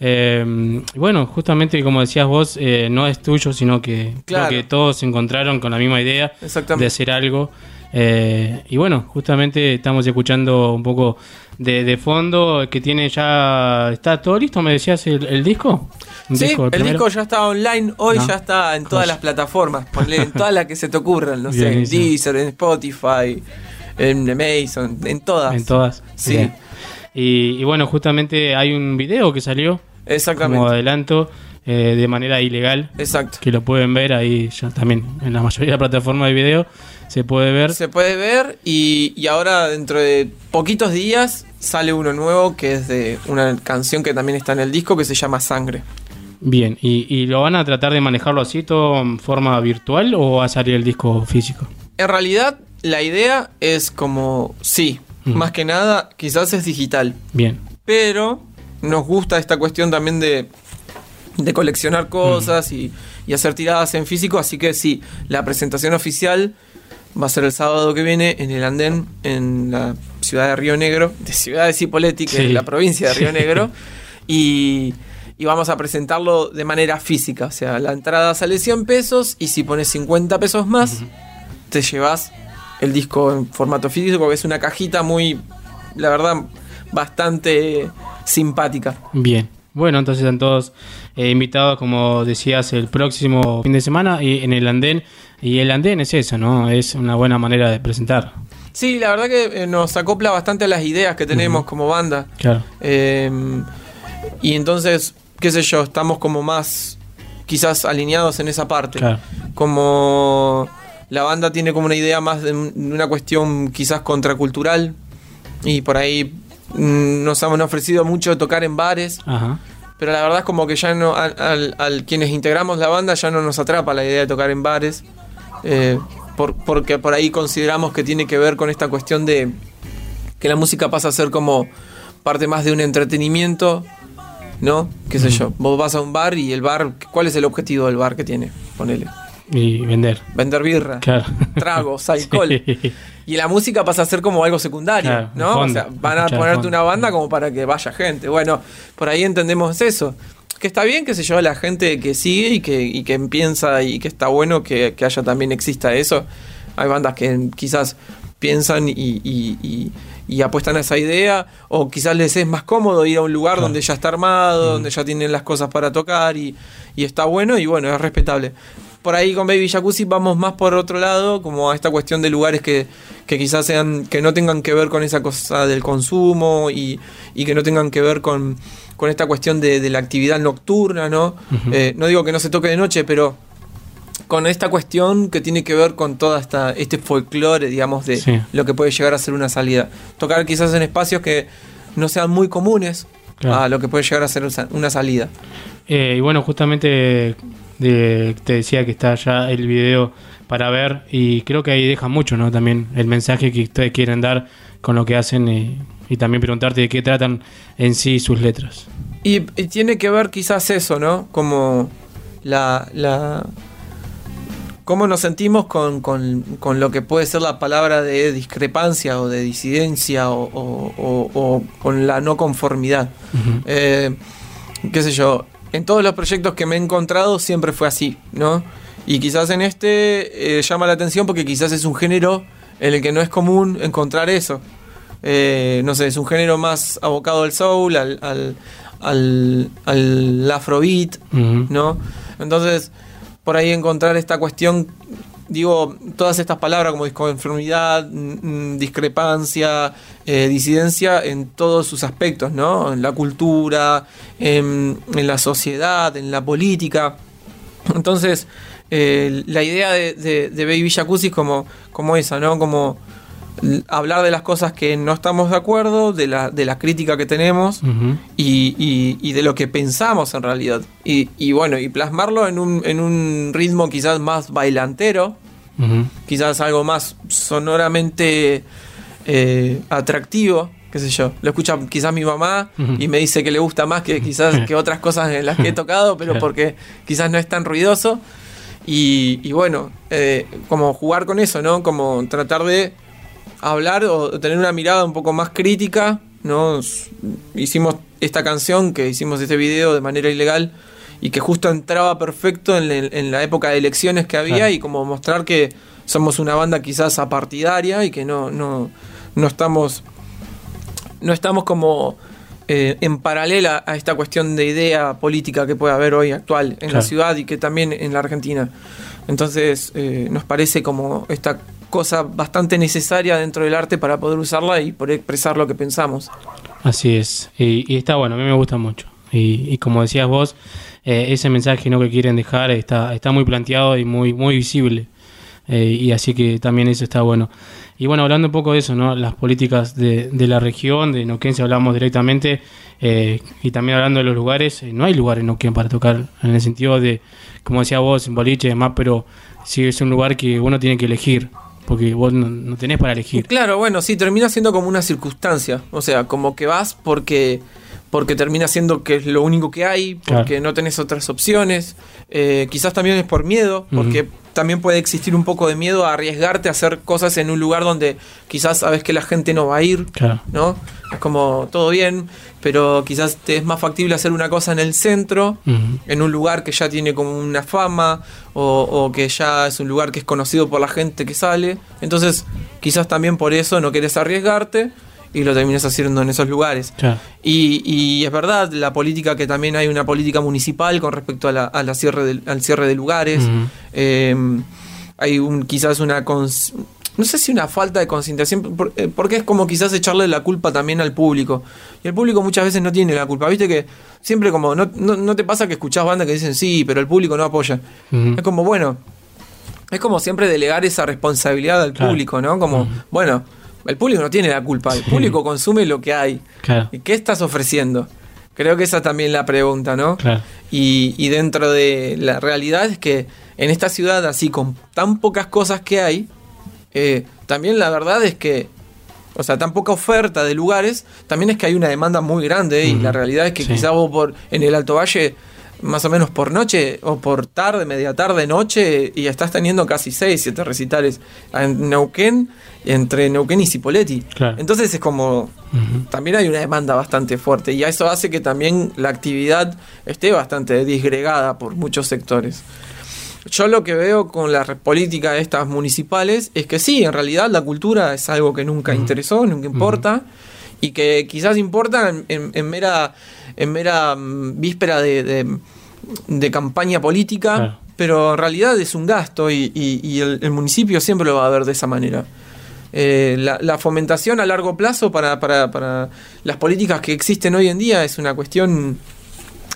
Eh, y bueno, justamente como decías vos, eh, no es tuyo, sino que Claro. creo que todos se encontraron con la misma idea de hacer algo. Eh, y bueno, justamente estamos escuchando un poco de, de fondo que tiene ya... ¿Está todo listo? ¿Me decías el, el disco? ¿Un Sí, disco, el primero? disco ya está online, hoy No. ya está en todas las plataformas, ponle en todas las que se te ocurran, no sé, en. Deezer, en Spotify, en Amazon, en todas. En todas. Sí. Bien. Y, y bueno, justamente hay un video que salió Exactamente. como adelanto eh, de manera ilegal. Exacto. Que lo pueden ver ahí ya también en la mayoría de las plataformas de video se puede ver. Se puede ver y, y ahora dentro de poquitos días sale uno nuevo que es de una canción que también está en el disco que se llama Sangre. Bien, ¿Y, y lo van a tratar de manejarlo así todo en forma virtual o va a salir el disco físico? En realidad la idea es como, sí, Mm. más que nada quizás es digital. Bien. Pero nos gusta esta cuestión también de, de coleccionar cosas y, y hacer tiradas en físico, así que sí, la presentación oficial va a ser el sábado que viene en el andén en la ciudad de Río Negro, de Ciudad de Cipolletti, que Sí. es la provincia de Río Negro, [laughs] y, y vamos a presentarlo de manera física, o sea, la entrada sale 100 pesos y si pones 50 pesos más, te llevas el disco en formato físico, que es una cajita muy, la verdad, bastante simpática. Bien. Bueno, entonces están todos eh, invitados, como decías, el próximo fin de semana y en el andén. Y el andén es eso, ¿no? Es una buena manera de presentar. Sí, la verdad que eh, nos acopla bastante a las ideas que tenemos como banda. Claro. Eh, y entonces, qué sé yo, estamos como más quizás alineados en esa parte. Claro. Como la banda tiene como una idea más de un- de una cuestión quizás contracultural y por ahí mm, nos han ofrecido mucho tocar en bares. Ajá. Pero la verdad es como que ya no, al, quienes integramos la banda ya no nos atrapa la idea de tocar en bares. eh, por- porque por ahí consideramos que tiene que ver con esta cuestión de que la música pasa a ser como parte más de un entretenimiento, ¿no? ¿Qué sé yo? Vos vas a un bar y el bar, ¿cuál es el objetivo del bar que tiene? Ponele. Y vender. Vender birra, Claro. tragos, [laughs] alcohol. Sí. Y la música pasa a ser como algo secundario, Claro, ¿no? fondo, o sea, van a ponerte fondo. una banda como para que vaya gente. Bueno, por ahí entendemos eso. Que está bien que se lleva la gente que sigue y que, y que piensa y que está bueno que, que haya también exista eso. Hay bandas que quizás piensan y, y- y- y apuestan a esa idea, o quizás les es más cómodo ir a un lugar donde ya está armado, donde ya tienen las cosas para tocar y, y está bueno y bueno, es respetable. Por ahí con Baby Jacuzzi vamos más por otro lado, como a esta cuestión de lugares que, que quizás sean, que no tengan que ver con esa cosa del consumo y, y que no tengan que ver con, con esta cuestión de, de la actividad nocturna, ¿no? Eh, no digo que no se toque de noche, pero con esta cuestión que tiene que ver con toda esta este folclore, digamos, de Sí. lo que puede llegar a ser una salida. Tocar quizás en espacios que no sean muy comunes Claro. a lo que puede llegar a ser una- una salida. Eh, y bueno, justamente de- te decía que está ya el video para ver y creo que ahí deja mucho, ¿no? También el mensaje que ustedes quieren dar con lo que hacen eh, y también preguntarte de qué tratan en sí sus letras. Y, y tiene que ver quizás eso, ¿no? Como la... la cómo nos sentimos con, con- con lo que puede ser la palabra de discrepancia o de disidencia o, o- o- o con la no conformidad. Eh, qué sé yo, en todos los proyectos que me he encontrado siempre fue así, ¿no? Y quizás en este eh, llama la atención porque quizás es un género en el que no es común encontrar eso. Eh, no sé, es un género más abocado al soul, al, al, al, al afrobeat. ¿no? Entonces, por ahí encontrar esta cuestión, digo, todas estas palabras como disconformidad, mm, mm, discrepancia, eh, disidencia en todos sus aspectos, ¿no? En la cultura, en, la sociedad, en la política. Entonces, eh, la idea de, de- de Baby Jacuzzi como, como esa, ¿no? Como hablar de las cosas que no estamos de acuerdo, de la, de la crítica que tenemos y, y- y de lo que pensamos en realidad. Y, y bueno, y plasmarlo en un, en un ritmo quizás más bailantero, quizás algo más sonoramente eh, atractivo, qué sé yo. Lo escucha quizás mi mamá y me dice que le gusta más que [laughs] quizás que otras cosas en las que he tocado, pero porque quizás no es tan ruidoso. Y, y bueno, eh, como jugar con eso, ¿no? Como tratar de hablar o tener una mirada un poco más crítica, ¿no? Hicimos esta canción, que hicimos este video de manera ilegal y que justo entraba perfecto en, la época de elecciones que había Claro. y como mostrar que somos una banda quizás apartidaria y que no, no, no estamos no estamos como eh, en paralela a esta cuestión de idea política que puede haber hoy actual en la ciudad y que también en la Argentina. Entonces eh, nos parece como esta cosa bastante necesaria dentro del arte para poder usarla y poder expresar lo que pensamos. Así es, y, está bueno, a mí me gusta mucho. Y, como decías vos, eh, ese mensaje ¿no? que quieren dejar está, está muy planteado y muy, muy visible. Eh, y así que también eso está bueno. Y bueno, hablando un poco de eso, ¿no? las políticas de, la región, de Neuquén, si hablamos directamente, eh, y también hablando de los lugares, eh, no hay lugar en Neuquén para tocar, en el sentido de, como decía vos, en boliche y demás, pero sí es un lugar que uno tiene que elegir, porque vos no, no tenés para elegir. Claro, bueno, sí, termina siendo como una circunstancia. O sea, como que vas porque, porque termina siendo que es lo único que hay, porque Claro. no tenés otras opciones. Eh, quizás también es por miedo, porque. También puede existir un poco de miedo a arriesgarte a hacer cosas en un lugar donde quizás sabes que la gente no va a ir. Claro. ¿no? Es como todo bien, pero quizás te es más factible hacer una cosa en el centro, en un lugar que ya tiene como una fama o, o que ya es un lugar que es conocido por la gente que sale. Entonces, quizás también por eso no querés arriesgarte y lo terminas haciendo en esos lugares. Claro. Y, y es verdad, la política que también hay una política municipal con respecto a la, a la cierre del- al cierre de lugares. Eh, hay un, quizás una... cons- no sé si una falta de concientización, por- eh, porque es como quizás echarle la culpa también al público. Y el público muchas veces no tiene la culpa. Viste que siempre como, no, no, no te pasa que escuchás bandas que dicen sí, pero el público no apoya. Es como, bueno, es como siempre delegar esa responsabilidad al Claro. público, ¿no? Como, bueno, el público no tiene la culpa, el público consume lo que hay. Claro. ¿Y qué estás ofreciendo? Creo que esa también es la pregunta, ¿no? Claro. Y, y dentro de la realidad es que en esta ciudad, así con tan pocas cosas que hay, eh, también la verdad es que, o sea, tan poca oferta de lugares, también es que hay una demanda muy grande y la realidad es que Sí. quizás vos por, en el Alto Valle, más o menos por noche o por tarde, media tarde, noche, y estás teniendo casi 6, 7 recitales en Neuquén, entre Neuquén y Cipoletti. Claro. Entonces es como, también hay una demanda bastante fuerte y eso hace que también la actividad esté bastante disgregada por muchos sectores. Yo lo que veo con la política de estas municipales es que sí, en realidad la cultura es algo que nunca interesó, nunca importa y que quizás importa en, en- en mera, en mera mm, víspera de, de- de campaña política, Claro. pero en realidad es un gasto y, y- y el, el municipio siempre lo va a ver de esa manera. Eh, la, la fomentación a largo plazo para, para, para las políticas que existen hoy en día es una cuestión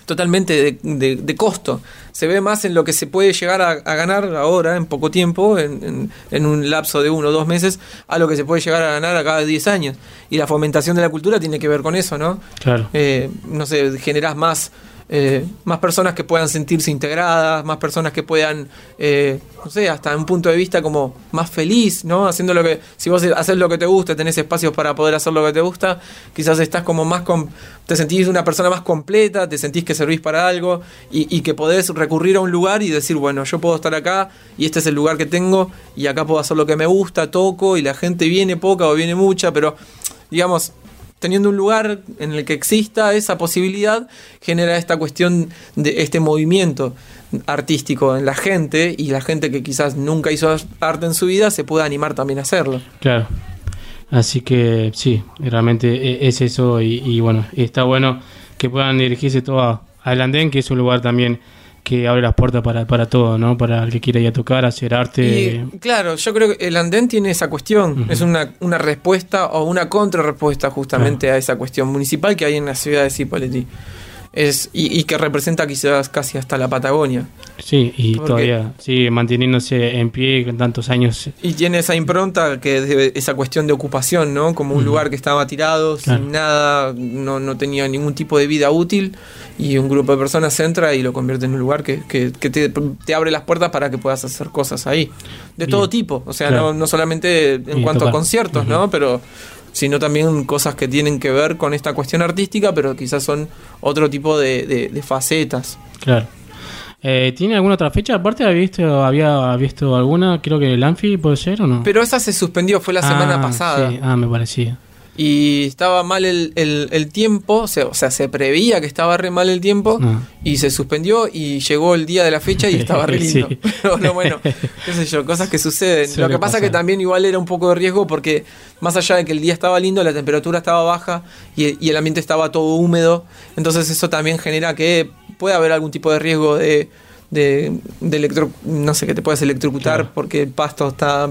totalmente de, de- de costo. Se ve más en lo que se puede llegar a, a ganar ahora, en poco tiempo, en, en- en un lapso de uno o dos meses, a lo que se puede llegar a ganar a cada 10 años. Y la fomentación de la cultura tiene que ver con eso, ¿no? Claro. Eh, no sé, generás más, eh, más personas que puedan sentirse integradas, más personas que puedan, eh, no sé, hasta un punto de vista como más feliz, ¿no? Haciendo lo que, si vos haces lo que te gusta, tenés espacios para poder hacer lo que te gusta, quizás estás como más, com- te sentís una persona más completa, te sentís que servís para algo y, y que podés recurrir a un lugar y decir, bueno, yo puedo estar acá y este es el lugar que tengo y acá puedo hacer lo que me gusta, toco y la gente viene poca o viene mucha, pero digamos, teniendo un lugar en el que exista esa posibilidad, genera esta cuestión de este movimiento artístico en la gente y la gente que quizás nunca hizo arte en su vida se puede animar también a hacerlo. Claro. Así que sí, realmente e- es eso y, bueno, está bueno que puedan dirigirse todo al andén, que es un lugar también que abre las puertas para, para todo, ¿no? Para el que quiera ir a tocar, hacer arte. Y claro, yo creo que el andén tiene esa cuestión, es una, una respuesta o una contrarrespuesta justamente a esa cuestión municipal que hay en la ciudad de Cipolletti. Es, y, y que representa quizás casi hasta la Patagonia. Sí, y Porque- todavía sigue manteniéndose en pie con tantos años. Y tiene esa impronta que es de- esa cuestión de ocupación, ¿no? Como un Ujú. lugar que estaba tirado, Claro. sin nada, no, no tenía ningún tipo de vida útil, y un grupo de personas entra y lo convierte en un lugar que, que- que te, te abre las puertas para que puedas hacer cosas ahí. De Bien. todo tipo, o sea, Claro. no, no solamente en Y cuanto tocar. a conciertos, ¿no? Pero sino también cosas que tienen que ver con esta cuestión artística, pero quizás son otro tipo de, de- de facetas. Claro. Eh, ¿Tiene alguna otra fecha? Aparte, ¿había visto, había visto alguna? Creo que el Anfi puede ser o no. Pero esa se suspendió, fue la Ah, semana pasada. sí. Ah, me parecía. Y estaba mal el, el- el tiempo, o sea, o sea, se preveía que estaba re mal el tiempo Ah. y se suspendió y llegó el día de la fecha y estaba re [laughs] lindo. Sí. [laughs] Pero no, bueno, qué sé yo, cosas que suceden. Suele Lo que pasa pasar. que también igual era un poco de riesgo porque más allá de que el día estaba lindo, la temperatura estaba baja y, y el ambiente estaba todo húmedo, entonces eso también genera que puede haber algún tipo de riesgo de, de, de electro, no sé, que te puedas electrocutar porque el pasto está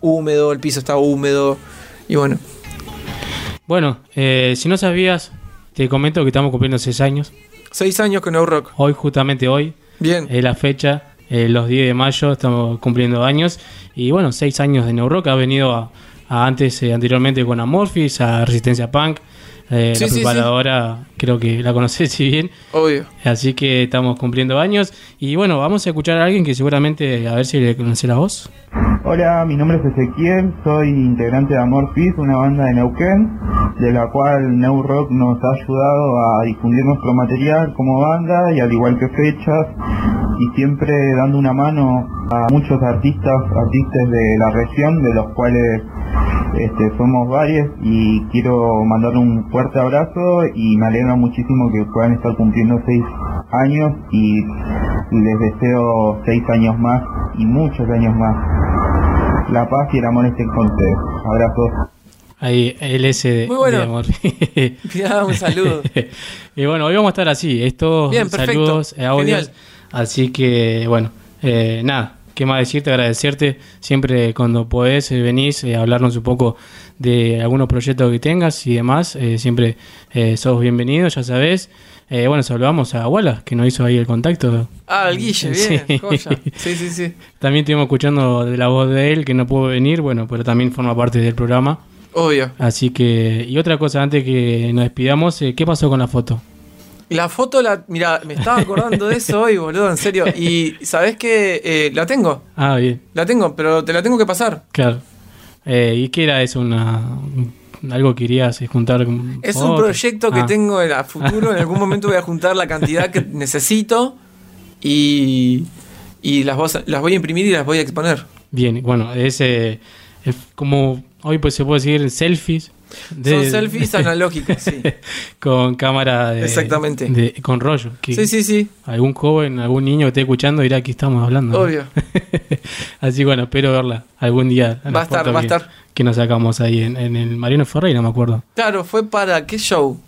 húmedo, el piso está húmedo y bueno. Bueno, eh, si no sabías, te comento que estamos cumpliendo seis años. Seis años con No Rock. Hoy, justamente hoy. Bien. Es la fecha, eh, los 10 de mayo, estamos cumpliendo años. Y bueno, seis años de No Rock. Ha venido a, a antes, eh, anteriormente con Amorphis, a Resistencia Punk. Eh, Sí, la sí, sí. preparadora, creo que la conocés [laughs] si bien. Obvio. Así que estamos cumpliendo años. Y bueno, vamos a escuchar a alguien que seguramente, a ver si le conoce la voz. Hola, mi nombre es Ezequiel, soy integrante de Amorphis, una banda de Neuquén, de la cual Neu Rock nos ha ayudado a difundir nuestro material como banda y al igual que fechas, y siempre dando una mano a muchos artistas, artistas de la región, de los cuales este, somos varios, y quiero mandarle un fuerte abrazo y me alegra muchísimo que puedan estar cumpliendo seis años y les deseo seis años más y muchos años más. La paz y el amor estén con ustedes. Abrazos. Ahí, LS de, Muy bueno. de amor. [laughs] [laughs] Mirá, un saludo. y bueno, hoy vamos a estar así, estos Bien, perfecto. saludos, eh, audios. Genial. Así que, bueno, eh, nada, qué más decirte, agradecerte. Siempre cuando podés eh, venís a hablarnos un poco de algunos proyectos que tengas y demás. eh, siempre eh, sos bienvenido, ya sabés. Eh, bueno, saludamos a Walla, que nos hizo ahí el contacto. Ah, el Guille, [laughs] bien, Sí. joya. Sí, sí, sí. También estuvimos escuchando de la voz de él, que no pudo venir, bueno, pero también forma parte del programa. Obvio. Así que, y otra cosa antes que nos despidamos, eh, ¿qué pasó con la foto? La foto, la, mira, me estaba acordando de eso hoy, boludo, en serio. Y sabés que la tengo, Ah, bien, la tengo, pero te la tengo que pasar. claro. Eh, ¿Y qué era eso? Una, un- algo que eh, juntar? con Es un proyecto que Ah, tengo en el futuro. En algún momento voy a juntar la cantidad que necesito y, y las, voy a- las voy a imprimir y las voy a exponer. Bien, bueno, es, eh, es como hoy pues se puede decir selfies. Son selfies [laughs] analógicos, sí. con cámara de, Exactamente. de- con rollo. que Sí, sí, sí. Algún joven, algún niño que esté escuchando dirá que estamos hablando. ¿no? Obvio. [laughs] Así que bueno, espero verla algún día. Va a estar, va a estar. Que nos sacamos ahí en, en el Mariano Ferreira, no me acuerdo. Claro, fue para qué show.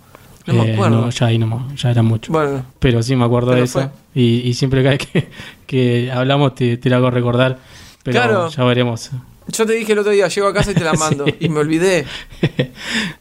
No me Eh, acuerdo. ya ahí no, ya era mucho. Bueno. Pero sí me acuerdo de eso. Y, y siempre cada vez que, que hablamos te, te lo hago recordar. Pero Claro. ya veremos. Yo te dije el otro día, llego a casa y te la [laughs] mando. Y me olvidé. [laughs]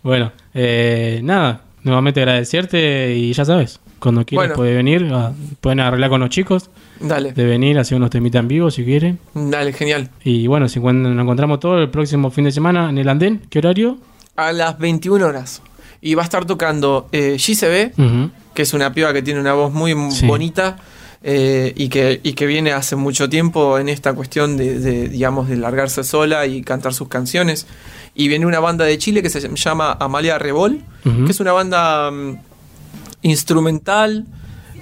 Bueno, eh, nada, nuevamente agradecerte y ya sabes, cuando quieras Bueno. puedes venir, a- pueden arreglar con los chicos, Dale. de venir, hacer unos temitas en vivo si quieren. Dale, genial. Y bueno, si nos encontramos todo el próximo fin de semana en el andén, ¿qué horario? A las 21 horas. Y va a estar tocando eh, GCB, Ujú. que es una piba que tiene una voz muy Sí. bonita eh, y, que, y que viene hace mucho tiempo en esta cuestión de, de, digamos, de largarse sola y cantar sus canciones. Y viene una banda de Chile que se llama Amalia Revol, Ujú. que es una banda mm, instrumental,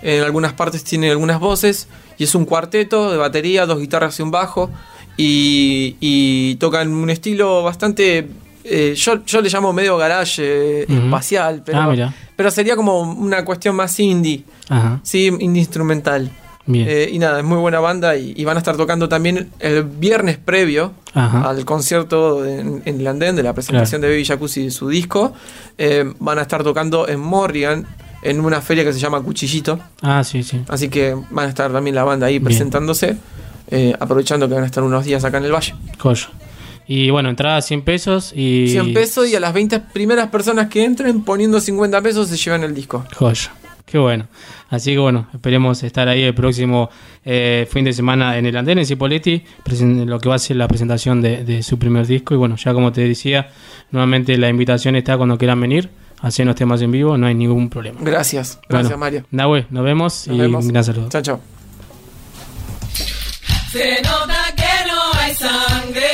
en algunas partes tiene algunas voces, y es un cuarteto de batería, dos guitarras y un bajo, y, y tocan un estilo bastante... eh, yo, yo le llamo medio garage eh, espacial, pero, Ah. Pero sería como una cuestión más indie. Ajá. Sí, indie instrumental. Bien. Eh, y nada, es muy buena banda y, y van a estar tocando también el viernes previo Ajá. al concierto en, en el andén de la presentación de Baby Jacuzzi de su disco. Eh, van a estar tocando en Morrigan en una feria que se llama Cuchillito. Ah, sí, sí. Así que van a estar también la banda ahí Bien. presentándose, eh, aprovechando que van a estar unos días acá en el valle. Joya. Y bueno, entrada 100 pesos y... 100 pesos y a las 20 primeras personas que entren poniendo 50 pesos se llevan el disco. Joya. Qué bueno. Así que bueno, esperemos estar ahí el próximo eh, fin de semana en el andén en Cipoletti, lo que va a ser la presentación de, de su primer disco. Y bueno, ya como te decía, nuevamente la invitación está cuando quieran venir, hacernos temas en vivo, no hay ningún problema. Gracias, gracias Bueno, Mario. Nahue, nos vemos Nos y vemos. un gran saludo. Chao, chao. Se nota que no hay sangre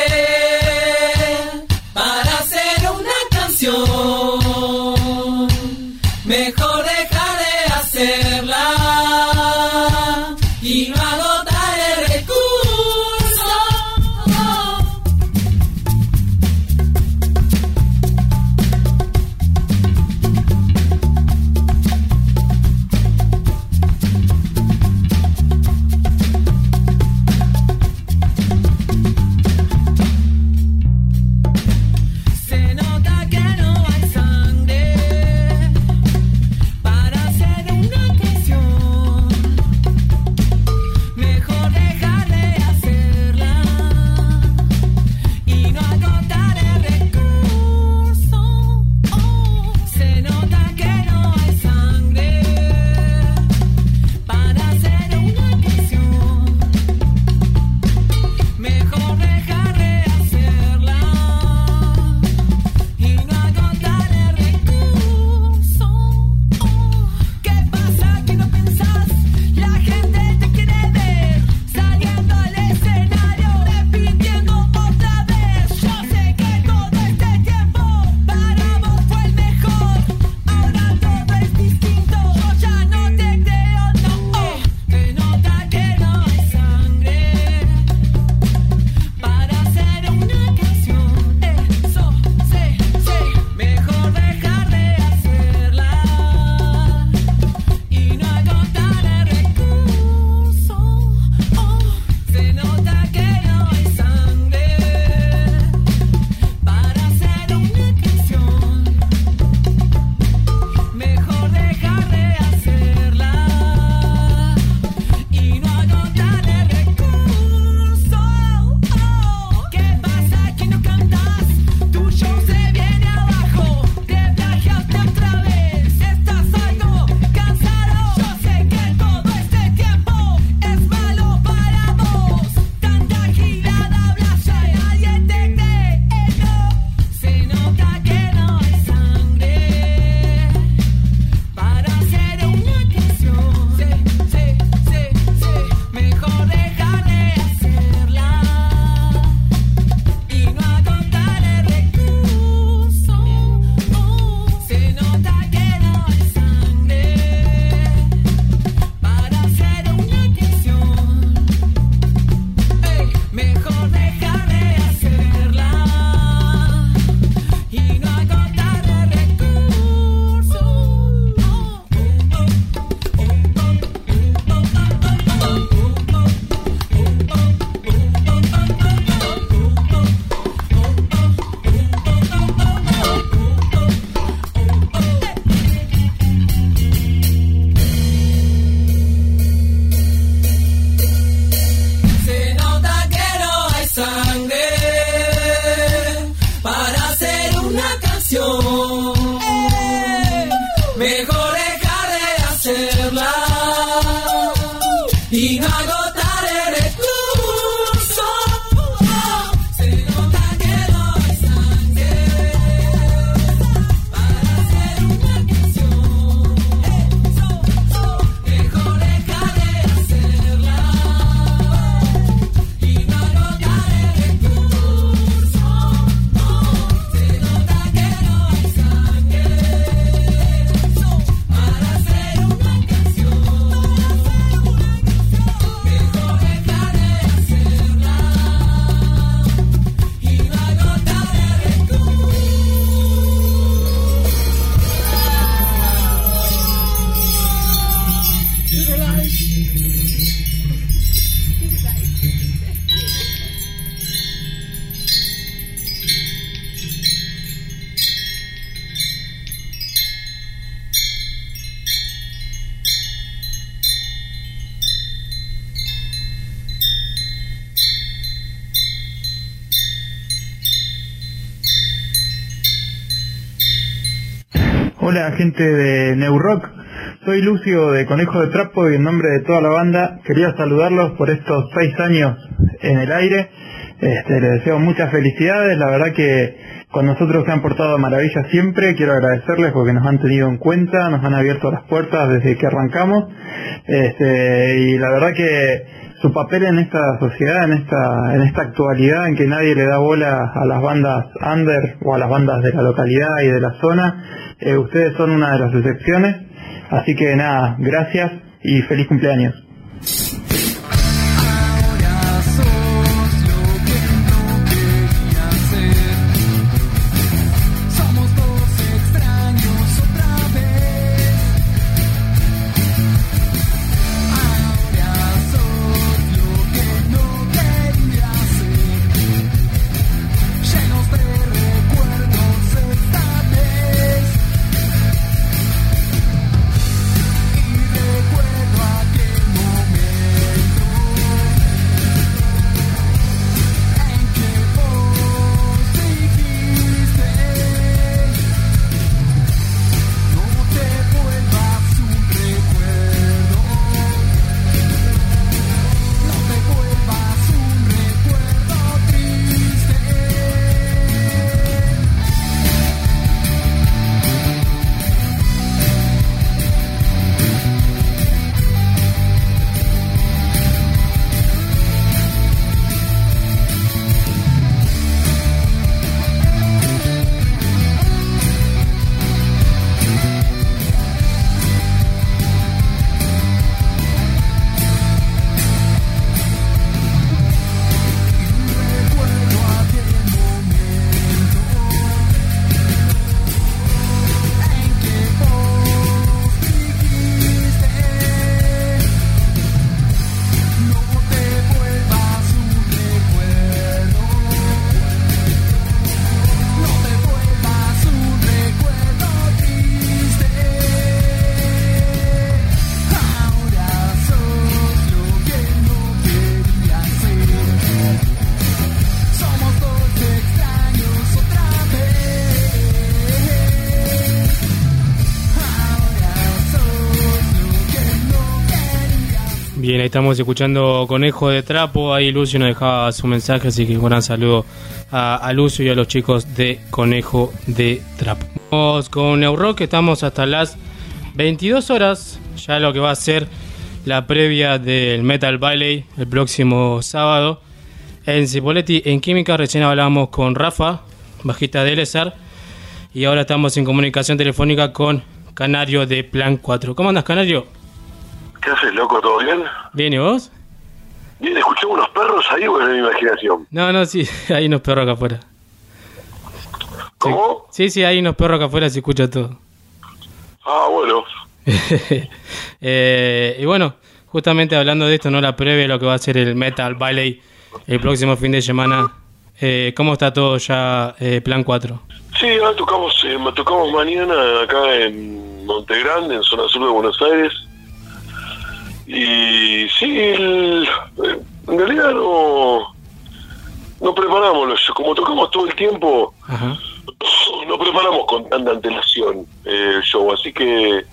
gente de New Rock, soy Lucio de Conejo de Trapo y en nombre de toda la banda quería saludarlos por estos seis años en el aire. Este, les deseo muchas felicidades, la verdad que con nosotros se han portado de maravilla siempre, quiero agradecerles porque nos han tenido en cuenta, nos han abierto las puertas desde que arrancamos. Este, y la verdad que su papel en esta sociedad, en esta, en esta actualidad en que nadie le da bola a las bandas under o a las bandas de la localidad y de la zona, eh, ustedes son una de las excepciones, así que nada, gracias y feliz cumpleaños. Estamos escuchando Conejo de Trapo. Ahí Lucio nos dejaba su mensaje, así que un gran saludo a, Lucio y a los chicos de Conejo de Trapo. Vamos con Neurock, estamos hasta las 22 horas, ya lo que va a ser la previa del Metal Valley el próximo sábado. En Cipoletti, en Química, recién hablamos con Rafa, bajista de Elezar, y ahora estamos en comunicación telefónica con Canario de Plan 4. ¿Cómo andas, Canario? ¿Qué haces, loco? ¿Todo bien? Bien, ¿y vos? Bien, escuché unos perros ahí o es mi imaginación. No, no, sí, [laughs] hay unos perros acá afuera. ¿Cómo? Sí, sí, hay unos perros acá afuera, se escucha todo. Ah, bueno. [laughs] Eh, y bueno, justamente hablando de esto, ¿no? La previa lo que va a ser el Metal Valley el próximo fin de semana. Eh, ¿Cómo está todo ya, eh, Plan 4? Sí, ahora tocamos, eh, tocamos mañana acá en Monte Grande, en zona sur de Buenos Aires. Y sí, el- en realidad no, no preparamos, los- como tocamos todo el tiempo, preparamos con tanta antelación eh, el show, así que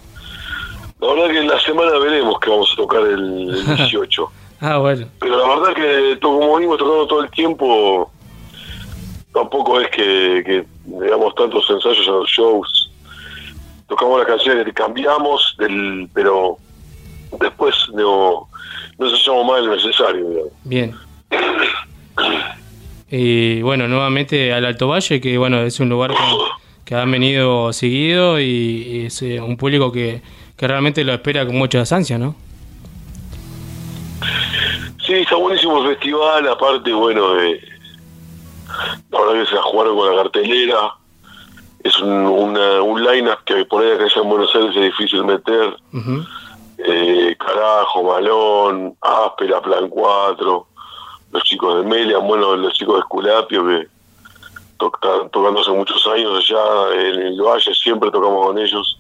la verdad que en la semana veremos que vamos a tocar el, el [laughs] 18. Ah, bueno. Pero la verdad que como venimos tocando todo el tiempo, tampoco es que, que digamos tantos ensayos a los shows. Tocamos las canciones cambiamos, del, pero después no, no ensayamos más de lo necesario. digamos. Bien. Y bueno, nuevamente al Alto Valle, que bueno, es un lugar que, que han venido seguido y, y es eh, un público que, que realmente lo espera con muchas ansias, ¿no? Sí, está buenísimo el festival, aparte, bueno, eh, la verdad que se la jugaron con la cartelera, es un, una- un line-up que por ahí acá en Buenos Aires es difícil meter, eh, Carajo, Malón, Áspera, Plan 4, los chicos de Melian, bueno, los chicos de Esculapio que to- están tocando hace muchos años allá en el Valle, siempre tocamos con ellos.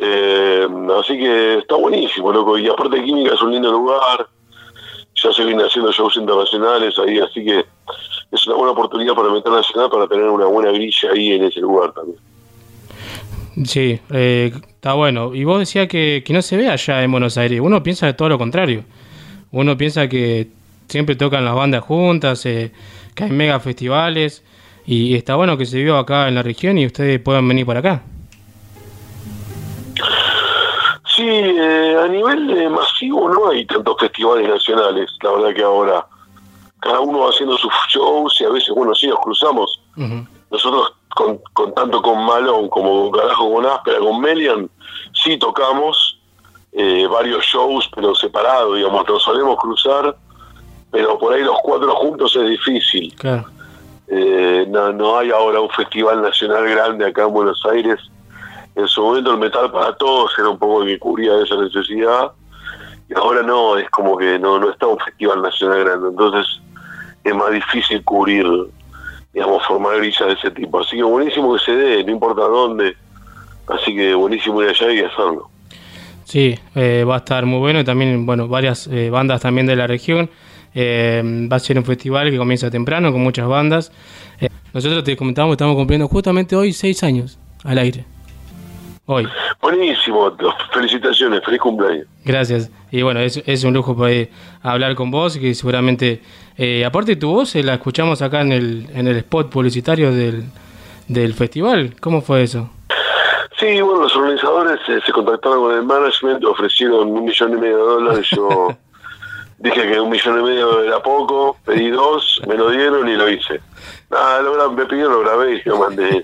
Eh, así que está buenísimo, loco, y aparte Química es un lindo lugar, ya se viene haciendo shows internacionales ahí, así que es una buena oportunidad para meter nacional para tener una buena grilla ahí en ese lugar también. Sí, eh, está bueno. Y vos decías que, que no se ve allá en Buenos Aires. Uno piensa de todo lo contrario. Uno piensa que siempre tocan las bandas juntas, eh, que hay mega festivales. Y está bueno que se vio acá en la región y ustedes puedan venir por acá. Sí, eh, a nivel eh, masivo no hay tantos festivales nacionales, la verdad que ahora cada uno va haciendo sus shows y a veces, bueno, sí nos cruzamos. Nosotros, con, con tanto con Malón como con Carajo, con Áspera, con Melian, sí tocamos eh, varios shows, pero separados, digamos, nos solemos cruzar, pero por ahí los cuatro juntos es difícil. Claro. Eh, no, no hay ahora un festival nacional grande acá en Buenos Aires. En su momento el Metal para Todos era un poco el que cubría esa necesidad. Y ahora no, es como que no, no está un festival nacional grande. Entonces es más difícil cubrir, digamos, formar grillas de ese tipo. Así que buenísimo que se dé, no importa dónde. Así que buenísimo ir allá y hacerlo. Sí, eh, va a estar muy bueno y también, bueno, varias eh, bandas también de la región. Eh, va a ser un festival que comienza temprano con muchas bandas. Nosotros te comentamos que estamos cumpliendo justamente hoy seis años al aire. Hoy. Buenísimo, felicitaciones, feliz cumpleaños. Gracias. Y bueno, es, es un lujo poder hablar con vos, que seguramente, eh, aparte tu voz, eh, la escuchamos acá en el, en el spot publicitario del, del festival. ¿Cómo fue eso? Sí, bueno, los organizadores eh, se contactaron con el management, ofrecieron un millón y medio de dólares. Yo [laughs] dije que un millón y medio era poco, pedí dos, me lo dieron y lo hice. Nada, lo me pidieron, lo grabé y lo mandé.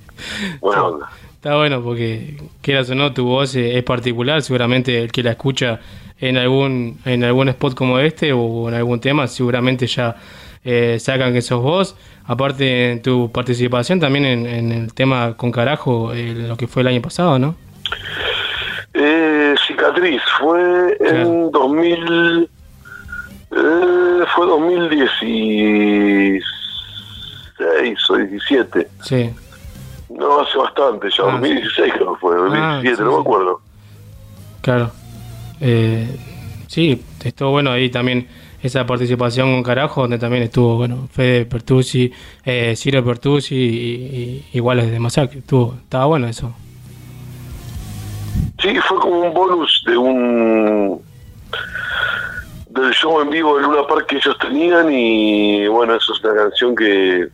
[laughs] Buena onda. Está bueno porque, quieras o no, tu voz es particular. Seguramente el que la escucha en algún, en algún spot como este o en algún tema, seguramente ya eh, sacan que sos vos. Aparte, en tu participación también en, en el tema con carajo, eh, lo que fue el año pasado, ¿no? Eh, cicatriz, fue en 2000. Eh, fue 2016 o 17. Sí. No, hace bastante ya, 2016 creo que fue, 2017, Ah, sí, no me acuerdo. Claro. Eh, sí, estuvo bueno ahí también esa participación con Carajo, donde también estuvo, bueno, Fede Pertusi, eh, Ciro Pertusi y, y iguales de Masacre. Estuvo, estaba bueno eso. Sí, fue como un bonus de un del show en vivo de Luna Park que ellos tenían y bueno, eso es una canción que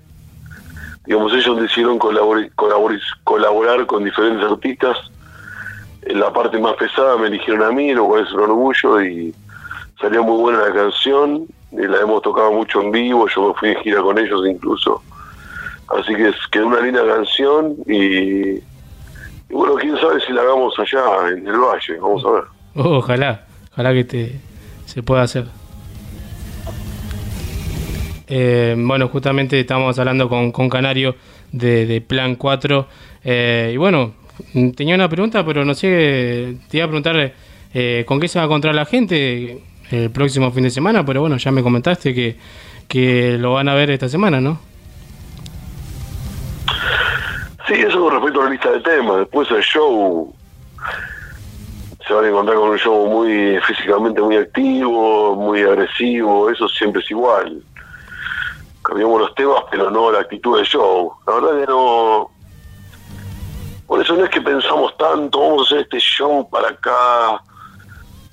digamos ellos decidieron colabor- colabor- colaborar con diferentes artistas. En la parte más pesada me eligieron a mí, lo cual es un orgullo y salió muy buena la canción, y la hemos tocado mucho en vivo, yo me fui de gira con ellos incluso. Así que quedó una linda canción y, y bueno, quién sabe si la hagamos allá en el valle, vamos a ver. Ojalá, ojalá que te, se pueda hacer. Eh, bueno, justamente estamos hablando con, con Canario de, Plan 4. eh, y bueno, tenía una pregunta, pero no sé, te iba a preguntar eh, con qué se va a encontrar la gente el próximo fin de semana, pero bueno, ya me comentaste que, que lo van a ver esta semana, ¿no? Sí, eso con respecto a la lista de temas. Después el show se van a encontrar con un show muy físicamente muy activo, muy agresivo, eso siempre es igual. Cambiamos los temas, pero no la actitud del show. La verdad que no, pensamos tanto, vamos a hacer este show para acá.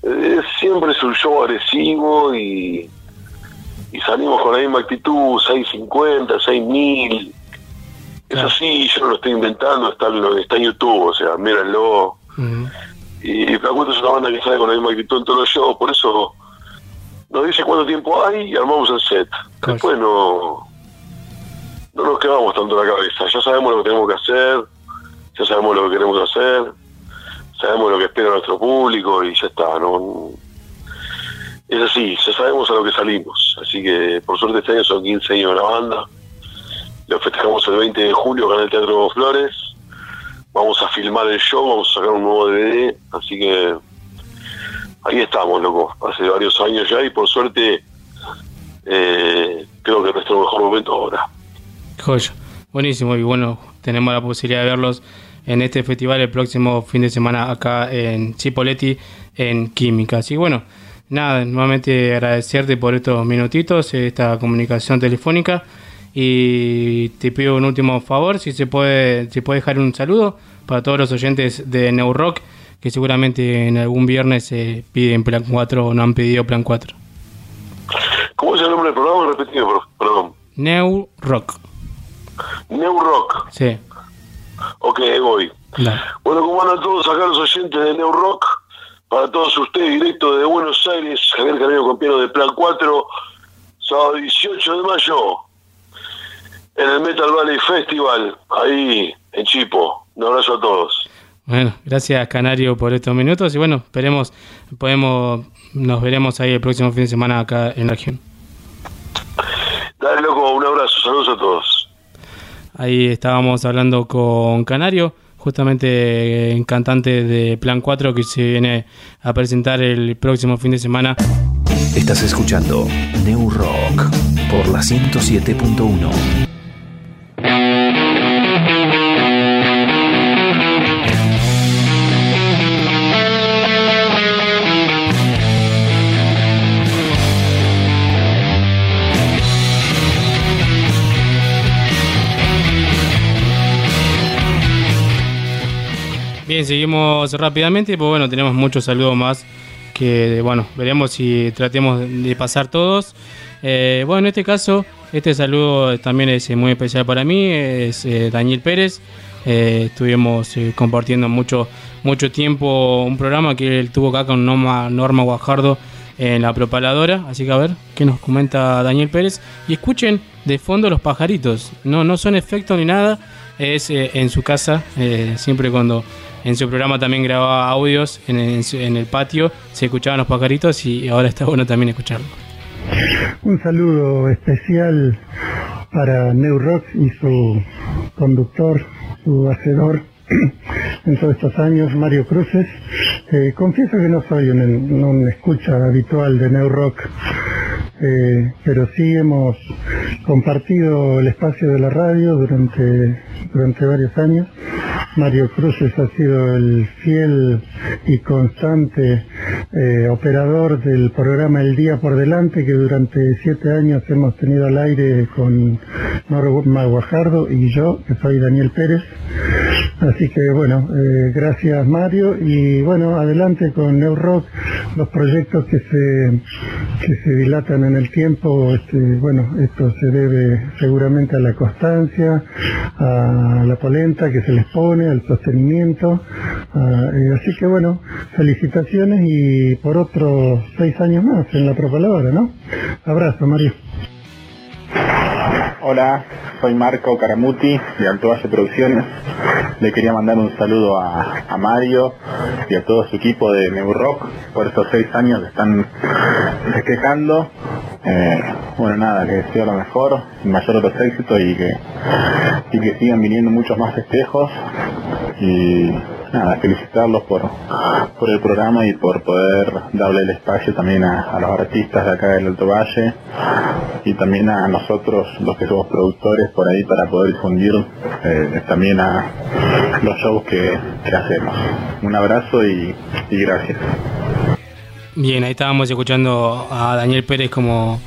Eh, siempre es un show agresivo y, y salimos con la misma actitud, 650, 6000. Eso sí, yo no lo estoy inventando, está en, está en YouTube, o sea, mírenlo. Y Plan 4 es una banda que sale con la misma actitud en todos los shows, por eso nos dice cuánto tiempo hay y armamos el set. Después no, no nos quedamos tanto en la cabeza, ya sabemos lo que tenemos que hacer, ya sabemos lo que queremos hacer, sabemos lo que espera nuestro público y ya está, no es así, ya sabemos a lo que salimos, así que por suerte este año son 15 años de la banda, lo festejamos el 20 de julio acá en el Teatro Flores, vamos a filmar el show, vamos a sacar un nuevo DVD, así que ahí estamos, loco, hace varios años ya y por suerte eh, creo que es nuestro mejor momento ahora. Joya. Buenísimo. Y bueno, tenemos la posibilidad de verlos en este festival el próximo fin de semana acá en Chipoletti, en Química. Así bueno, nada, nuevamente agradecerte por estos minutitos, esta comunicación telefónica. Y te pido un último favor, si se puede, si puede dejar un saludo para todos los oyentes de New Rock, que seguramente en algún viernes se piden plan 4 o no han pedido plan 4. ¿Cómo es el nombre del programa? Repetido, perdón. New Rock. New Rock. Sí. Ok, voy. Bueno, ¿cómo andan todos acá los oyentes de New Rock? Para todos ustedes, directo de Buenos Aires, Javier Carrero Compiano de Plan 4, sábado 18 de mayo, en el Metal Valley Festival, ahí en Chipo. Un abrazo a todos. Bueno, gracias Canario por estos minutos y bueno, esperemos, podemos, nos veremos ahí el próximo fin de semana acá en la región. Dale loco, un abrazo, saludos a todos. Ahí estábamos hablando con Canario, justamente cantante de Plan 4 que se viene a presentar el próximo fin de semana. Estás escuchando New Rock por la 107.1. Bien, seguimos rápidamente, pues bueno, tenemos muchos saludos más que, bueno, veremos si tratemos de pasar todos. Eh, bueno, en este caso, este saludo también es muy especial para mí, es eh, Daniel Pérez. Eh, estuvimos compartiendo mucho, mucho tiempo un programa que él tuvo acá con Norma, Guajardo en la propaladora. Así que a ver qué nos comenta Daniel Pérez. Y escuchen de fondo los pajaritos. No, no son efectos ni nada. Es en su casa, siempre cuando en su programa también grababa audios en el, patio, se escuchaban los pajaritos y ahora está bueno también escucharlo. Un saludo especial para New Rock y su conductor, su hacedor [clears throat] en todos estos años, Mario Cruces. Eh, confieso que no soy un, un escucha habitual de New Rock, eh, pero sí hemos compartido el espacio de la radio durante, durante varios años Mario Cruces ha sido el fiel y constante eh, operador del programa El Día por Delante, que durante siete años hemos tenido al aire con Norma Guajardo y yo, que soy Daniel Pérez. Así que bueno, eh, gracias Mario y bueno, adelante con New Rock, los proyectos que se, que se dilatan en el tiempo, este, bueno, esto se debe seguramente a la constancia, a la polenta que se les pone, al sostenimiento, eh, así que bueno, felicitaciones y por otros seis años más en la propaladora, ¿no? Abrazo Mario. Hola, soy Marco Caramuti de Alto Valle Producciones. Le quería mandar un saludo a, Mario y a todo su equipo de New Rock por estos seis años que están festejando. Eh, bueno, nada, que sea lo mejor, mayor de los éxitos y que, y que sigan viniendo muchos más festejos. Y nada, felicitarlos por, por el programa y por poder darle el espacio también a, los artistas de acá del Alto Valle y también a nosotros, los que somos productores, por ahí para poder difundir eh, también a los shows que, hacemos. Un abrazo y, gracias. Bien, ahí estábamos escuchando a Daniel Pérez como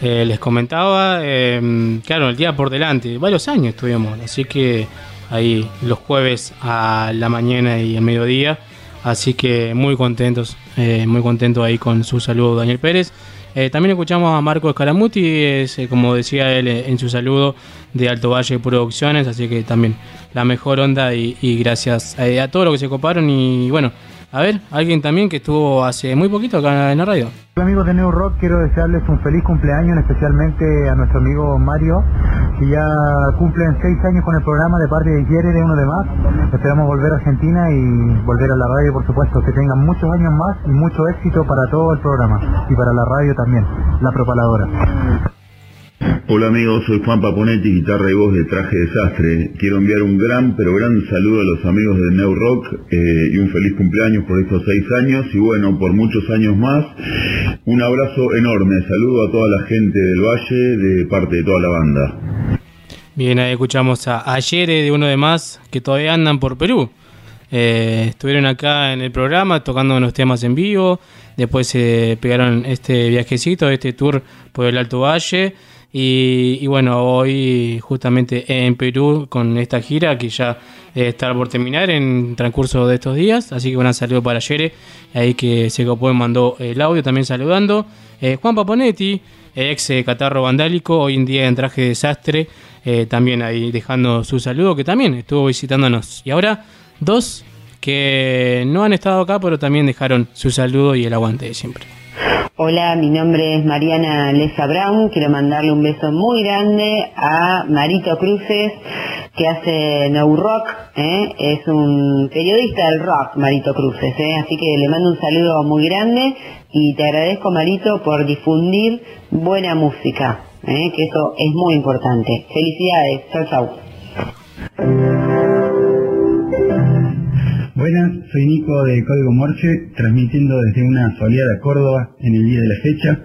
eh, les comentaba. Eh, claro, el día por delante, varios años estuvimos, así que ahí los jueves a la mañana y al mediodía. Así que muy contentos, eh, muy contentos ahí con su saludo Daniel Pérez. Eh, también escuchamos a Marco Escaramuti, es, eh, como decía él en su saludo, de Alto Valle Producciones, así que también la mejor onda y, gracias eh, a todos los que se coparon y bueno, a ver, alguien también que estuvo hace muy poquito acá en la radio. Hola amigos de New Rock, quiero desearles un feliz cumpleaños, especialmente a nuestro amigo Mario, que ya cumplen seis años con el programa de parte de Jerry de uno de más. Esperamos volver a Argentina y volver a la radio, por supuesto, que tengan muchos años más y mucho éxito para todo el programa y para la radio también, la propaladora. Hola amigos, soy Juan Paponetti, guitarra y voz de Traje Desastre. Quiero enviar un gran, pero gran saludo a los amigos de New Rock eh, y un feliz cumpleaños por estos seis años y bueno, por muchos años más. Un abrazo enorme, saludo a toda la gente del Valle de parte de toda la banda. Bien, ahí escuchamos a Ayer de uno de más que todavía andan por Perú. Eh, estuvieron acá en el programa tocando unos temas en vivo. Después se pegaron este viajecito, este tour por el Alto Valle. Y, bueno, hoy justamente en Perú con esta gira que ya está por terminar en transcurso de estos días. Así que un saludo para Yere, ahí que se copó mandó el audio también saludando. Eh, Juan Paponetti, ex eh, catarro vandálico, hoy en día en traje de desastre, eh, también ahí dejando su saludo, que también estuvo visitándonos. Y ahora, dos que no han estado acá, pero también dejaron su saludo y el aguante de siempre. Hola, mi nombre es Mariana Lesa Brown. Quiero mandarle un beso muy grande a Marito Cruces, que hace No Rock. ¿eh? Es un periodista del rock, Marito Cruces. ¿eh? Así que le mando un saludo muy grande y te agradezco, Marito, por difundir buena música, ¿eh? que eso es muy importante. Felicidades. Chau, chau. Buenas, soy Nico de Código Morse, transmitiendo desde una soleada Córdoba en el día de la fecha.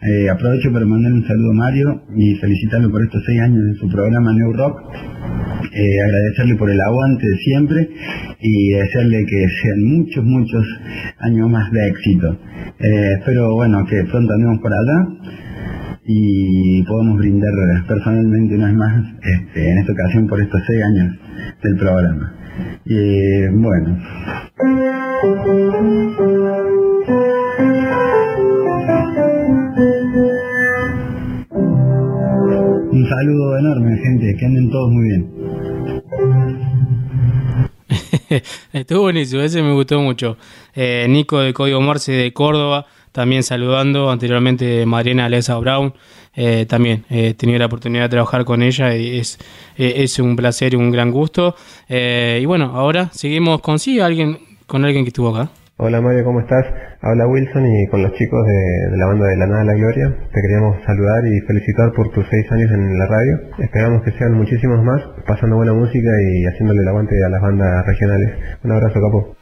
Eh, aprovecho para mandar un saludo a Mario y felicitarlo por estos seis años en su programa New Rock. Eh, agradecerle por el aguante de siempre y desearle que sean muchos, muchos años más de éxito. Eh, espero, bueno, que pronto andemos por allá y podamos brindar personalmente una vez más este, en esta ocasión por estos seis años del programa. Y bueno. Un saludo enorme, gente, que anden todos muy bien. [laughs] Estuvo buenísimo, ese me gustó mucho. Eh, Nico de Código Morse de Córdoba, también saludando. Anteriormente Mariana Alesa Brown, eh, también he tenido la oportunidad de trabajar con ella y es, eh, es un placer y un gran gusto. Eh, y bueno, ahora seguimos con sí, alguien, con alguien que estuvo acá. Hola Mario, ¿cómo estás? Habla Wilson y con los chicos de, de la banda de La Nada a la Gloria te queríamos saludar y felicitar por tus seis años en la radio. Esperamos que sean muchísimos más, pasando buena música y haciéndole el aguante a las bandas regionales. Un abrazo, capo.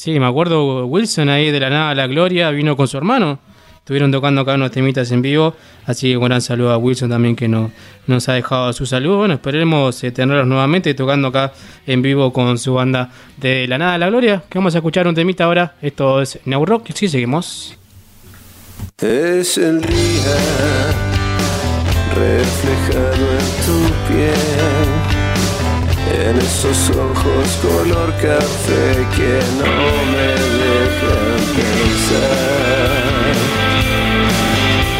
Sí, me acuerdo Wilson ahí de La Nada a la Gloria, vino con su hermano. Estuvieron tocando acá unos temitas en vivo, así que un gran saludo a Wilson también que no, nos ha dejado su saludo. Bueno, esperemos eh, tenerlos nuevamente tocando acá en vivo con su banda de La Nada a la Gloria. Que vamos a escuchar un temita ahora. Esto es New Rock. Sí, seguimos. Es reflejado en tu piel, en esos ojos color café que no me dejan pensar.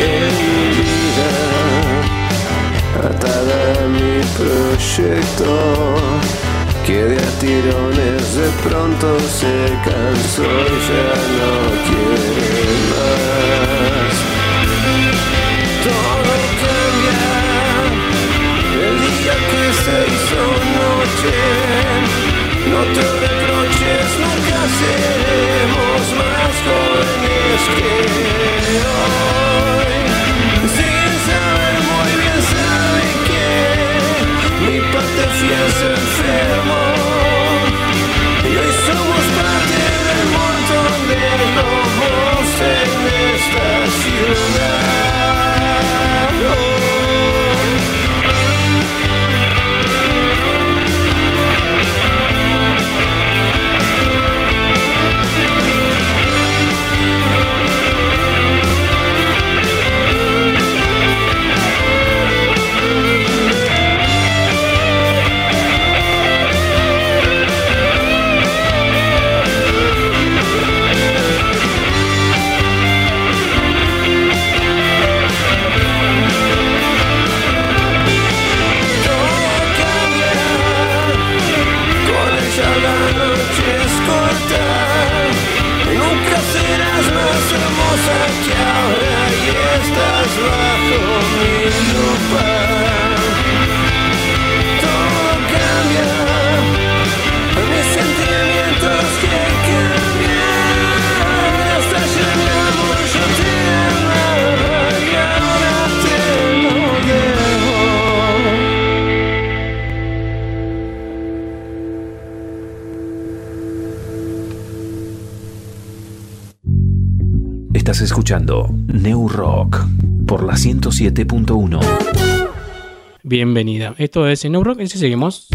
En mi vida, atada a mi proyecto, que de a tirones de pronto se cansó y ya no quiere más. No te reproches, nunca seremos más jóvenes que hoy. Sin saber muy bien sabe que mi parte fiel se enfermó. Y hoy somos parte del montón de lobos en esta ciudad. Escuchando New Rock por la 107.1. Bienvenida. Esto es en Rock y seguimos.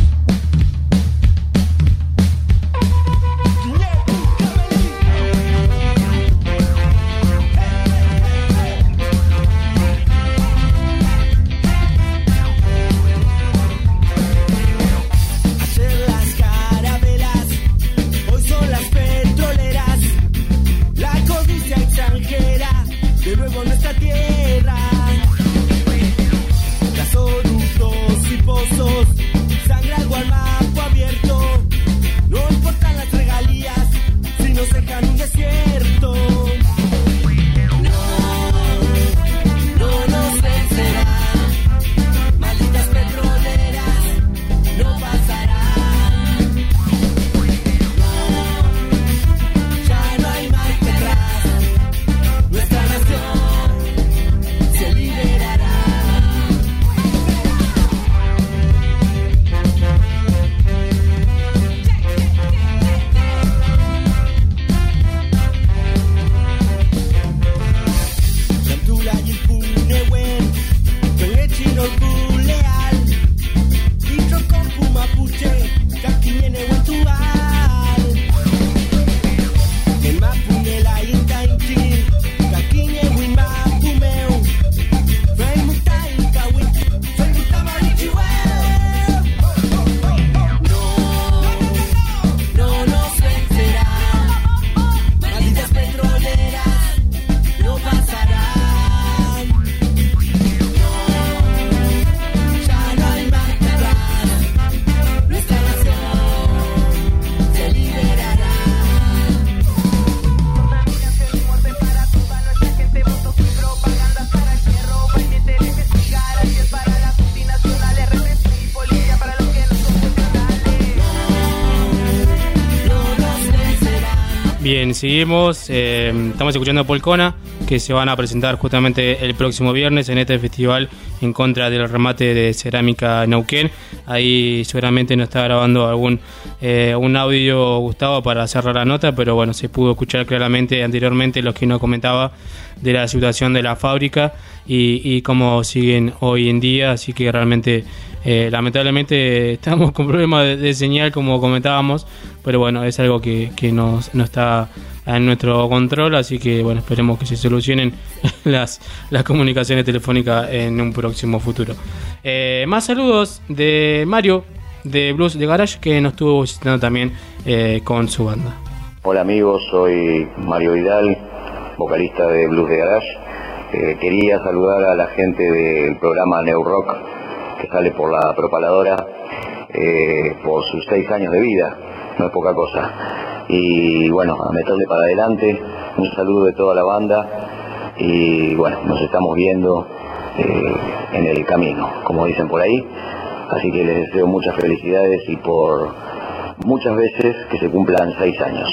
Seguimos. eh, estamos escuchando Polcona, que se van a presentar justamente el próximo viernes en este festival en contra del remate de cerámica Neuquén. Ahí seguramente nos está grabando algún eh, un audio Gustavo para cerrar la nota, pero bueno, se pudo escuchar claramente anteriormente lo que nos comentaba de la situación de la fábrica y, y cómo siguen hoy en día. Así que realmente, eh, lamentablemente, estamos [laughs] con problemas de, señal, como comentábamos, pero bueno, es algo que, que nos, no está en nuestro control, así que bueno, esperemos que se solucionen [laughs] las, las comunicaciones telefónicas en un próximo futuro. Eh, más saludos de Mario de Blues de Garage que nos estuvo visitando también eh, con su banda. Hola amigos, soy Mario Vidal, vocalista de Blues de Garage. Eh, quería saludar a la gente del programa New que sale por la propaladora eh, por sus seis años de vida, no es poca cosa. Y bueno, a meterle para adelante, un saludo de toda la banda y bueno, nos estamos viendo eh, en el camino, como dicen por ahí. Así que les deseo muchas felicidades y por muchas veces que se cumplan seis años.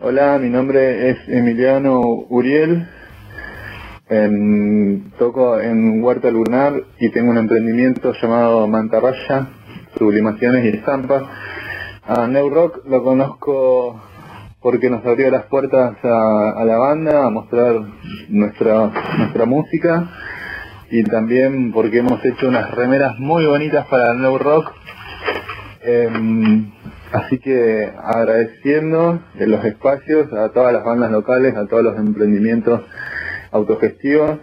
Hola, mi nombre es Emiliano Uriel. Em, toco en Huerta Lunar y tengo un emprendimiento llamado Mantarraya, Sublimaciones y Estampas. A New Rock lo conozco porque nos abrió las puertas a, la banda, a mostrar nuestra, nuestra música y también porque hemos hecho unas remeras muy bonitas para New Rock. Em, así que agradeciendo de los espacios a todas las bandas locales, a todos los emprendimientos autogestivos,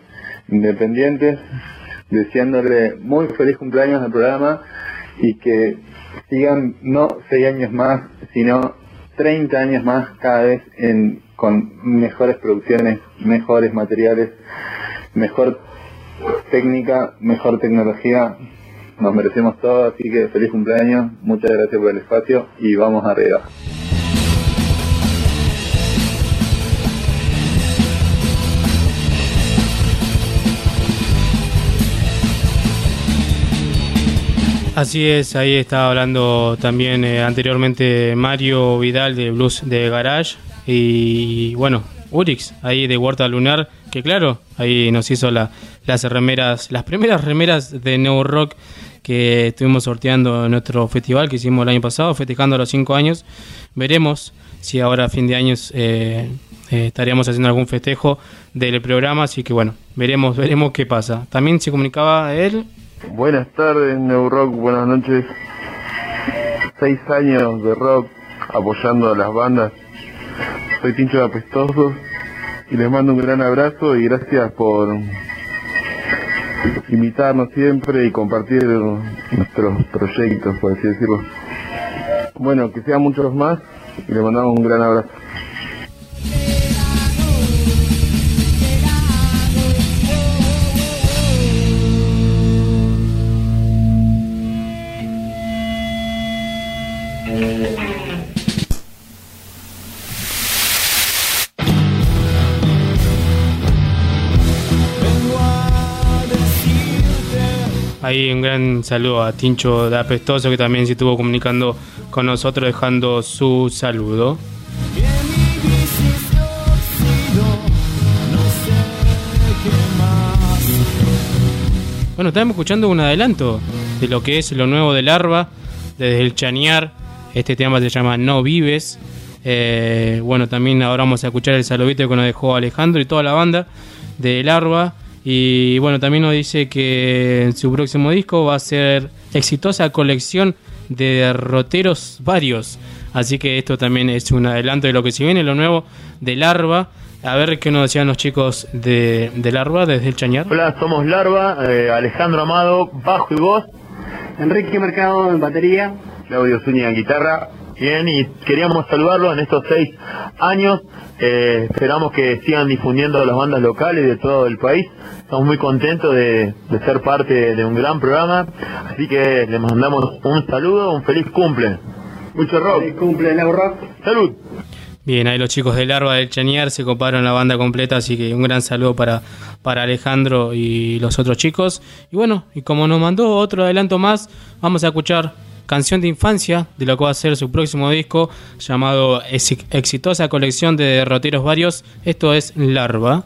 independientes, deseándole muy feliz cumpleaños al programa y que sigan no seis años más, sino 30 años más cada vez en, con mejores producciones, mejores materiales, mejor técnica, mejor tecnología. Nos merecemos todo, así que feliz cumpleaños, muchas gracias por el espacio y vamos arriba. Así es, ahí estaba hablando también eh, anteriormente Mario Vidal de Blues de Garage y bueno, Urix ahí de Huerta Lunar, que claro, ahí nos hizo la, las remeras, las primeras remeras de New Rock que estuvimos sorteando en nuestro festival que hicimos el año pasado, festejando los cinco años. Veremos si ahora a fin de años eh, eh, estaríamos haciendo algún festejo del programa, así que bueno, veremos, veremos qué pasa. También se comunicaba él Buenas tardes, New Rock, buenas noches. Seis años de rock apoyando a las bandas. Soy Tincho de Apestosos y les mando un gran abrazo y gracias por invitarnos siempre y compartir nuestros proyectos, por así decirlo. Bueno, que sean muchos más y les mandamos un gran abrazo. Ahí un gran saludo a Tincho de Apestoso que también se estuvo comunicando con nosotros dejando su saludo. Bueno, estamos escuchando un adelanto de lo que es lo nuevo de Larva, desde el Chañar. Este tema se llama No Vives. Eh, bueno, también ahora vamos a escuchar el saludito que nos dejó Alejandro y toda la banda de Larva. Y bueno, también nos dice que en su próximo disco va a ser exitosa colección de derroteros varios. Así que esto también es un adelanto de lo que se viene, lo nuevo de Larva. A ver qué nos decían los chicos de, de Larva desde el Chañar. Hola, somos Larva, eh, Alejandro Amado, bajo y voz. Enrique Mercado en batería. Claudio Zúñiga en guitarra. Bien, y queríamos saludarlo en estos seis años. Eh, esperamos que sigan difundiendo las bandas locales de todo el país. Estamos muy contentos de, de ser parte de un gran programa. Así que les mandamos un saludo, un feliz cumple. Mucho rock. Feliz cumple, Rock. Salud. Bien, ahí los chicos del Larva del Chañar se coparon la banda completa, así que un gran saludo para, para Alejandro y los otros chicos. Y bueno, y como nos mandó otro adelanto más, vamos a escuchar canción de infancia de lo que va a ser su próximo disco llamado Ex- Exitosa Colección de Derroteros Varios. Esto es Larva.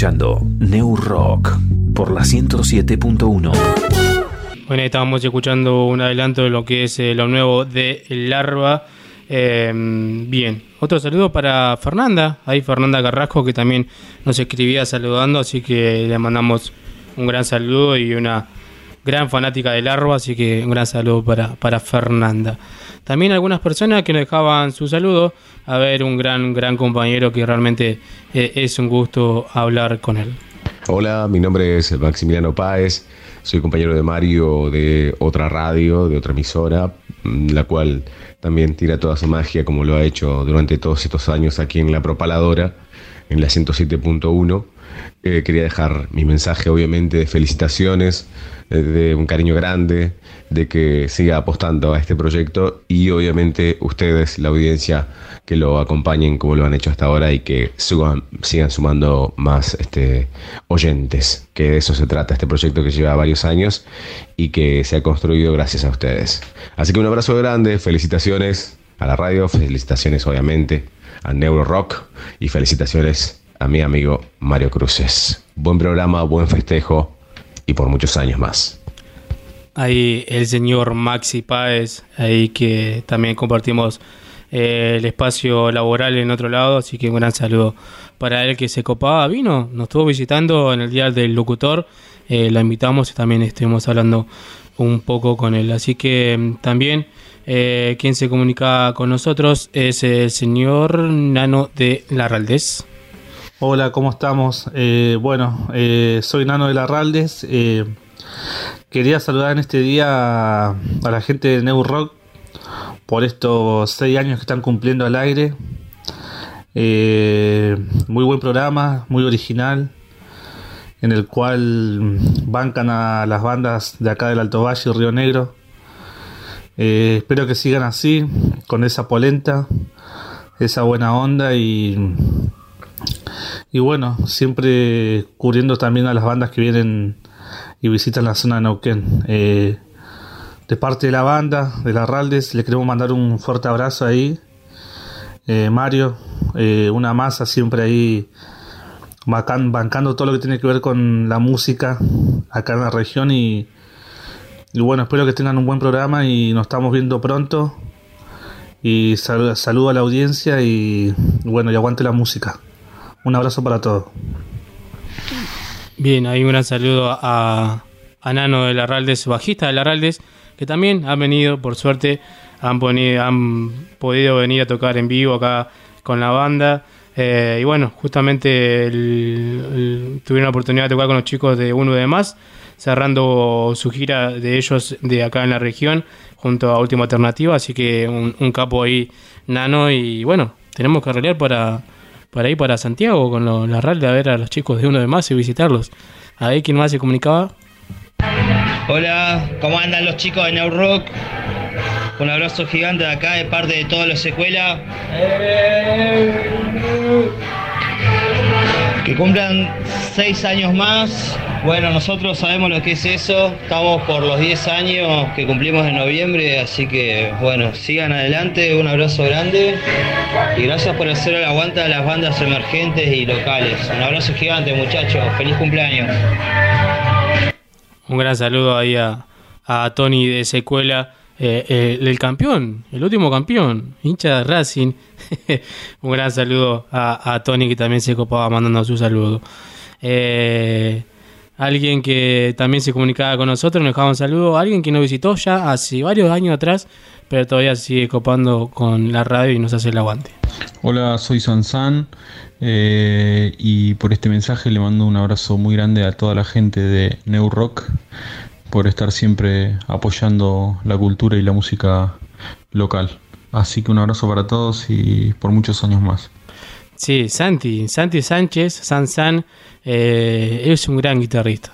Escuchando New Rock por la 107.1. Bueno, estábamos escuchando un adelanto de lo que es eh, lo nuevo de Larva. Eh, bien, otro saludo para Fernanda, ahí Fernanda Carrasco que también nos escribía saludando, así que le mandamos un gran saludo y una gran fanática de Larva, así que un gran saludo para, para Fernanda. También algunas personas que nos dejaban su saludo, a ver, un gran, gran compañero que realmente eh, es un gusto hablar con él. Hola, mi nombre es Maximiliano Páez, soy compañero de Mario de otra radio, de otra emisora, mm, la cual también tira toda su magia como lo ha hecho durante todos estos años aquí en la propaladora, en la 107.1. Eh, quería dejar mi mensaje obviamente de felicitaciones, eh, de un cariño grande, de que siga apostando a este proyecto y obviamente ustedes, la audiencia, que lo acompañen como lo han hecho hasta ahora y que sigan sumando más este, oyentes, que de eso se trata este proyecto que lleva varios años y que se ha construido gracias a ustedes. Así que un abrazo grande, felicitaciones a la radio, felicitaciones obviamente a Neuro Rock y felicitaciones a mi amigo Mario Cruces. Buen programa, buen festejo y por muchos años más. Ahí el señor Maxi Páez, ahí que también compartimos eh, el espacio laboral en otro lado, así que un gran saludo para él que se copaba, vino, nos estuvo visitando en el día del locutor, eh, la invitamos y también estuvimos hablando un poco con él, así que mm, también eh, quien se comunica con nosotros es el señor Nano de Larraldez. Hola, ¿cómo estamos? Eh, bueno, eh, soy Nano de Larraldes. Eh, quería saludar en este día a, la gente de New Rock por estos seis años que están cumpliendo al aire. Eh, muy buen programa, muy original, en el cual bancan a las bandas de acá del Alto Valle y Río Negro. Espero que sigan así, con esa polenta, esa buena onda y y bueno, siempre cubriendo también a las bandas que vienen y visitan la zona de Neuquén. Eh, de parte de la banda, de la Raldes, le queremos mandar un fuerte abrazo ahí. Eh, Mario, eh, una masa siempre ahí bancando todo lo que tiene que ver con la música acá en la región y, bueno, espero que tengan un buen programa y nos estamos viendo pronto. Y sal- saludo a la audiencia y bueno, y aguante la música. Un abrazo para todos. Bien, hay un gran saludo a, a Nano de Larraldes, bajista de Larraldes, que también han venido, por suerte, han, podido venir a tocar en vivo acá con la banda. Eh, y bueno, justamente tuvieron la oportunidad de tocar con los chicos de Uno de Más, cerrando su gira de ellos de acá en la región, junto a Última Alternativa. Así que un, un capo ahí, Nano. Y bueno, tenemos que arreglar para, para ir para Santiago con la RAL de ver a los chicos de Uno de Más y visitarlos. A ver quién más se comunicaba. Hola, ¿cómo andan los chicos de New Rock? Un abrazo gigante de acá de parte de toda la secuela. Que cumplan seis años más. Bueno, nosotros sabemos lo que es eso. Estamos por los 10 años que cumplimos en noviembre, así que bueno, sigan adelante. Un abrazo grande y gracias por hacer el aguante a las bandas emergentes y locales. Un abrazo gigante, muchachos. Feliz cumpleaños. Un gran saludo ahí a, a Tony de Secuela, eh, eh, el, campeón, el último campeón, hincha de Racing. [laughs] Un gran saludo a, Tony que también se copaba mandando su saludo. Eh, alguien que también se comunicaba con nosotros, nos dejaba un saludo. Alguien que nos visitó ya hace varios años atrás, pero todavía sigue copando con la radio y nos hace el aguante. Hola, soy Sansan y por este mensaje le mando un abrazo muy grande a toda la gente de New Rock por estar siempre apoyando la cultura y la música local. Así que un abrazo para todos y por muchos años más. Sí, Santi, Santi Sánchez, San San, eh, es un gran guitarrista.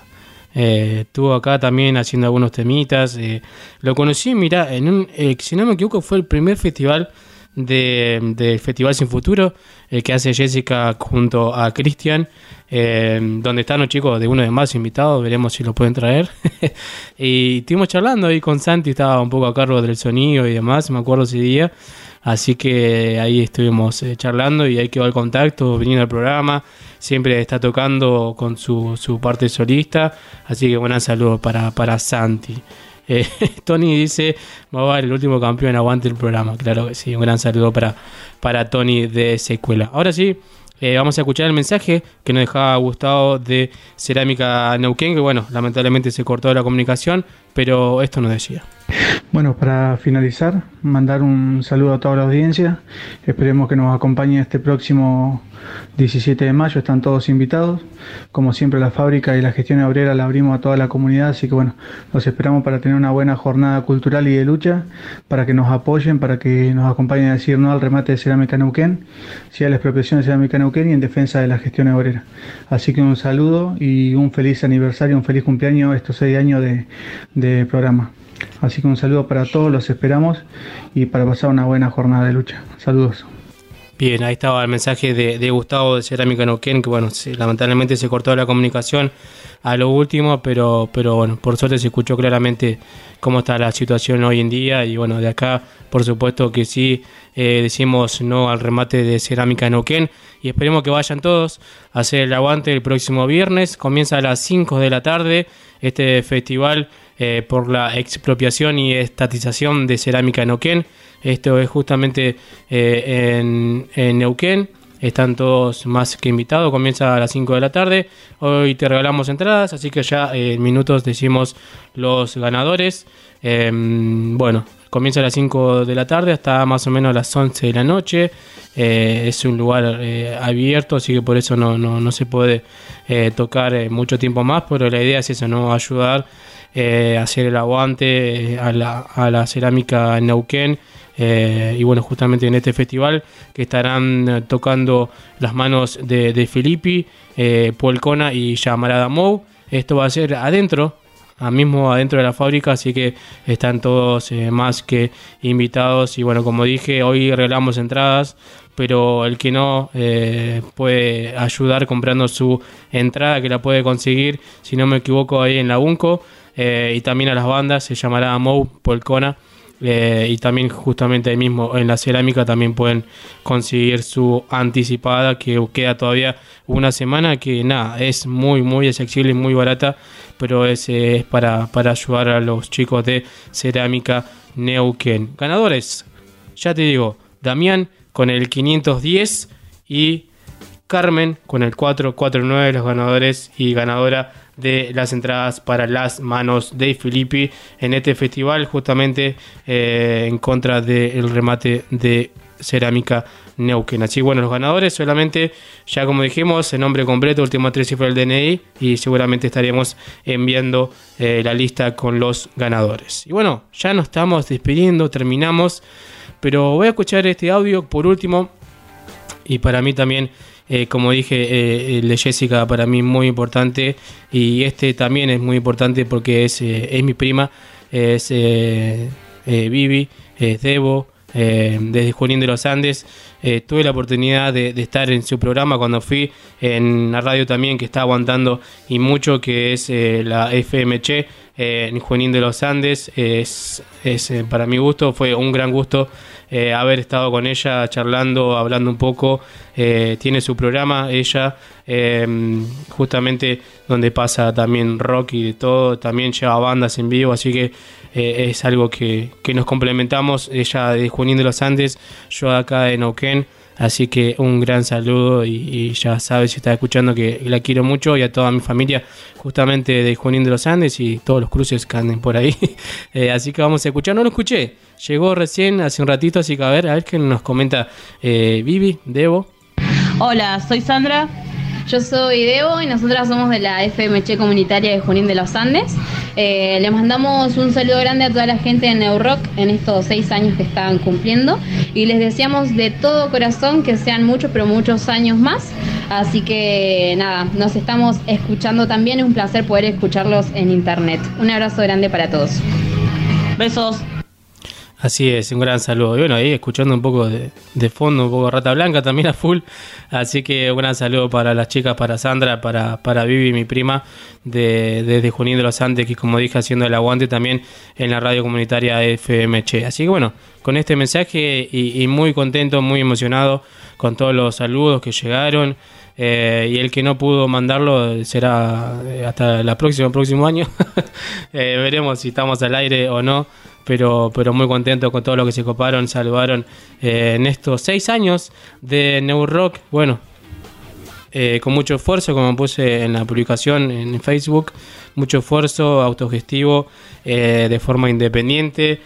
Eh, estuvo acá también haciendo algunos temitas. eh, lo conocí, mira, en un, si no me equivoco, fue el primer festival de, del Festival Sin Futuro eh, que hace Jessica junto a Cristian, eh, donde están los chicos de uno de más invitados, veremos si lo pueden traer. [laughs] y estuvimos charlando ahí con Santi, estaba un poco a cargo del sonido y demás, me acuerdo ese día. Así que ahí estuvimos eh, charlando y ahí quedó el contacto, viniendo al programa. Siempre está tocando con su, su parte solista. Así que buen saludo para, para Santi. Eh, [laughs] Tony dice, a el último campeón, aguante el programa. Claro que sí, un gran saludo para, para Tony de Secuela. Ahora sí, eh, vamos a escuchar el mensaje que nos dejaba Gustavo de Cerámica Neuquén, que bueno, lamentablemente se cortó la comunicación, pero esto nos decía. Bueno, para finalizar, mandar un saludo a toda la audiencia. Esperemos que nos acompañe este próximo 17 de mayo. Están todos invitados. Como siempre, la fábrica y la gestión obrera la abrimos a toda la comunidad. Así que bueno, los esperamos para tener una buena jornada cultural y de lucha, para que nos apoyen, para que nos acompañen a decir no al remate de Cerámica Neuquén, sí a la expropiación de Cerámica Neuquén y en defensa de la gestión obrera. Así que un saludo y un feliz aniversario, un feliz cumpleaños estos seis años de, de programa. Así que un saludo para todos, los esperamos y para pasar una buena jornada de lucha. Saludos. Bien, ahí estaba el mensaje de, Gustavo de Cerámica Neuquén, que bueno, lamentablemente se cortó la comunicación a lo último, pero, pero bueno, por suerte se escuchó claramente cómo está la situación hoy en día y bueno, de acá por supuesto que sí eh, decimos no al remate de Cerámica Neuquén y esperemos que vayan todos a hacer el aguante el próximo viernes, comienza a las 5 de la tarde este festival eh, por la expropiación y estatización de cerámica en Neuquén. Esto es justamente eh, en, Neuquén. Están todos más que invitados. Comienza a las 5 de la tarde. Hoy te regalamos entradas, así que ya en minutos decimos los ganadores. Em, bueno, comienza a las 5 de la tarde hasta más o menos las 11 de la noche. Eh, es un lugar abierto, así que por eso no, no, no se puede tocar mucho tiempo más, pero la idea es eso, ¿no? Ayudar eh, hacer el aguante eh, a la, cerámica en Neuquén. Eh, y bueno, justamente en este festival que estarán tocando las manos de, de Filippi, eh, y Yamarada Mou. Esto va a ser adentro, mismo adentro de la fábrica, así que están todos más que invitados. Y bueno, como dije, hoy regalamos entradas, pero el que no puede ayudar comprando su entrada, que la puede conseguir, si no me equivoco, ahí en la UNCO. Eh, y también a las bandas, se llamará Mou Polcona. Eh, y también justamente ahí mismo en la cerámica también pueden conseguir su anticipada que queda todavía una semana que nada es muy muy accesible y muy barata pero es, es para, para ayudar a los chicos de cerámica Neuquén ganadores ya te digo Damián con el 510 y Carmen con el 449 los ganadores y ganadora de las entradas para las manos de Filippi en este festival, justamente eh, en contra del remate de cerámica Neuquén. Así bueno, los ganadores solamente, ya como dijimos, el nombre completo, último tres cifras del DNI y seguramente estaremos enviando eh, la lista con los ganadores. Y bueno, ya nos estamos despidiendo, terminamos, pero voy a escuchar este audio por último y para mí también eh, como dije, eh, el de Jessica para mí muy importante y este también es muy importante porque es, eh, es mi prima, es Vivi, es Debo, desde Junín de los Andes. tuve la oportunidad de, estar en su programa cuando fui en la radio también que está aguantando y mucho que es la FMC en Junín de los Andes. Es, es para mi gusto, fue un gran gusto eh, haber estado con ella charlando, hablando un poco. Eh, tiene su programa, ella, em, justamente donde pasa también rock y de todo, también lleva bandas en vivo, así que eh, es algo que, que, nos complementamos. Ella de Junín de los Andes, yo acá de Neuquén. Así que un gran saludo y, ya sabes si está escuchando que la quiero mucho y a toda mi familia justamente de Junín de los Andes y todos los cruces que anden por ahí. [laughs] Eh, así que vamos a escuchar, no lo escuché, llegó recién hace un ratito, así que a ver, a ver qué nos comenta eh, Vivi, Debo. Hola, soy Sandra, yo soy Debo y nosotras somos de la FMC comunitaria de Junín de los Andes. Eh, le mandamos un saludo grande a toda la gente de Neurock en estos seis años que están cumpliendo y les deseamos de todo corazón que sean muchos, pero muchos años más. Así que nada, nos estamos escuchando también. Es un placer poder escucharlos en internet. Un abrazo grande para todos. Besos. Así es, un gran saludo. Y bueno, ahí escuchando un poco de, fondo, un poco de Rata Blanca también a full. Así que un gran saludo para las chicas, para Sandra, para, para Vivi, mi prima, de, desde Junín de los Andes, que como dije, haciendo el aguante también en la radio comunitaria FMC. Así que bueno, con este mensaje y muy contento, muy emocionado con todos los saludos que llegaron. Eh, y el que no pudo mandarlo será eh, hasta la próxima próximo año [laughs] Eh, veremos si estamos al aire o no pero pero muy contento con todo lo que se coparon saludaron eh, en estos seis años de New Rock bueno con mucho esfuerzo, como puse en la publicación en Facebook, mucho esfuerzo autogestivo de forma independiente,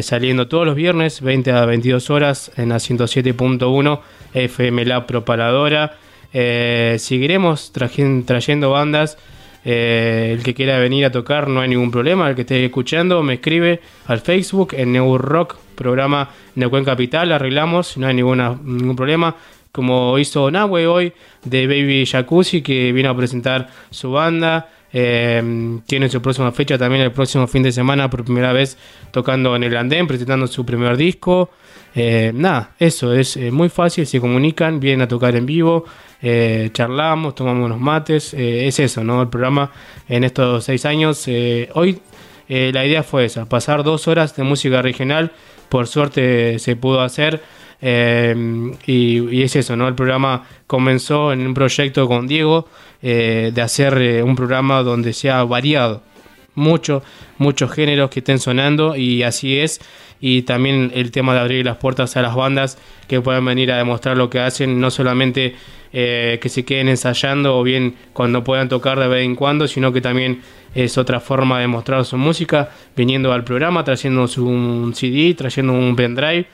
saliendo todos los viernes, 20 a 22 horas, en la 107.1 FM La Propaladora. Eh, seguiremos trayendo bandas. eh, el que quiera venir a tocar no hay ningún problema. El que esté escuchando me escribe al Facebook en New Rock, programa Neuquén Capital. Arreglamos, no hay ninguna, ningún problema como hizo Nahue hoy de Baby Jacuzzi que vino a presentar su banda. Eh, tiene su próxima fecha también el próximo fin de semana por primera vez tocando en el andén, presentando su primer disco. Eh, nada, eso es eh, muy fácil, se comunican, vienen a tocar en vivo, eh, charlamos, tomamos unos mates, eh, es eso, ¿no? El programa en estos seis años. hoy la idea fue esa, pasar dos horas de música regional, por suerte se pudo hacer. y, y es eso, ¿no? El programa comenzó en un proyecto con Diego de hacer un programa donde sea variado, mucho, muchos géneros que estén sonando y así es. Y también el tema de abrir las puertas a las bandas que puedan venir a demostrar lo que hacen, no solamente eh, que se queden ensayando o bien cuando puedan tocar de vez en cuando, sino que también es otra forma de mostrar su música, viniendo al programa, trayendo un CD, trayendo un pendrive,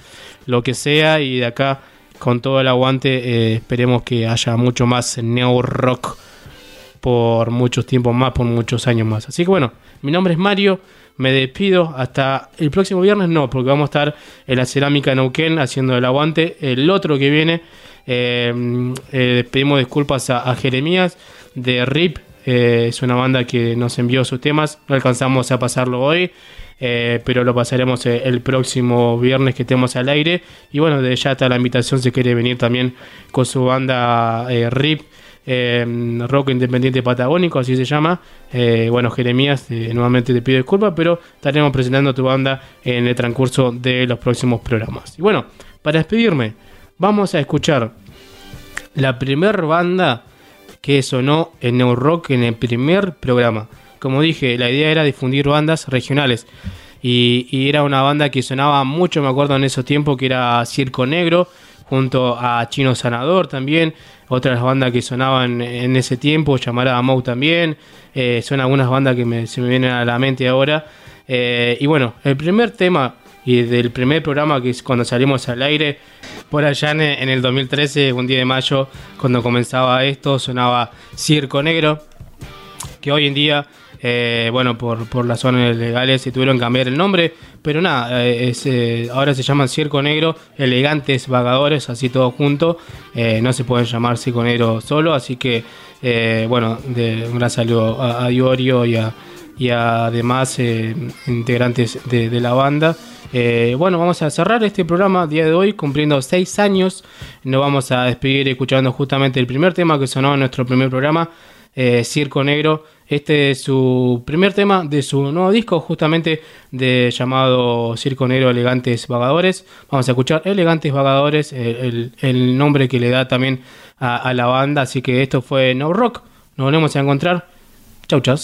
lo que sea, y de acá con todo el aguante eh, esperemos que haya mucho más neo rock por muchos tiempos más, por muchos años más. Así que bueno, mi nombre es Mario, me despido hasta el próximo viernes, no, porque vamos a estar en la cerámica Neuquén haciendo el aguante. El otro que viene, eh, eh, pedimos disculpas a, Jeremías de RIP, eh, es una banda que nos envió sus temas, no alcanzamos a pasarlo hoy. pero lo pasaremos el próximo viernes que estemos al aire. Y bueno, de ya está la invitación si quiere venir también con su banda RIP eh, Rock Independiente Patagónico, así se llama. Eh, bueno, Jeremías, eh, nuevamente te pido disculpas, pero estaremos presentando tu banda en el transcurso de los próximos programas. Y bueno, para despedirme, vamos a escuchar la primer banda que sonó en New Rock en el primer programa. Como dije, la idea era difundir bandas regionales. Y, y era una banda que sonaba mucho, me acuerdo en esos tiempos, que era Circo Negro, junto a Chino Sanador también. Otras bandas que sonaban en ese tiempo, Llamarada Mou también. Eh, son algunas bandas que me- se me vienen a la mente ahora. Eh, y bueno, el primer tema y del primer programa que es cuando salimos al aire, por allá en, en el 2013, un día de mayo, cuando comenzaba esto, sonaba Circo Negro, que hoy en día, eh, bueno, por, por las zonas legales se tuvieron que cambiar el nombre, pero nada, eh, es, eh, ahora se llaman Circo Negro, Elegantes Vagadores, así todo junto, no se pueden llamar Circo Negro solo, así que, bueno, de, un gran saludo a, Diorio y a, y a demás integrantes de, la banda. Bueno, vamos a cerrar este programa día de hoy cumpliendo seis años. Nos vamos a despedir escuchando justamente el primer tema que sonó en nuestro primer programa, Circo Negro. Este es su primer tema de su nuevo disco, justamente de llamado Circo Negro Elegantes Vagadores. Vamos a escuchar Elegantes Vagadores, el, el- el nombre que le da también a, a la banda. Así que esto fue No Rock. Nos volvemos a encontrar. Chau, chau.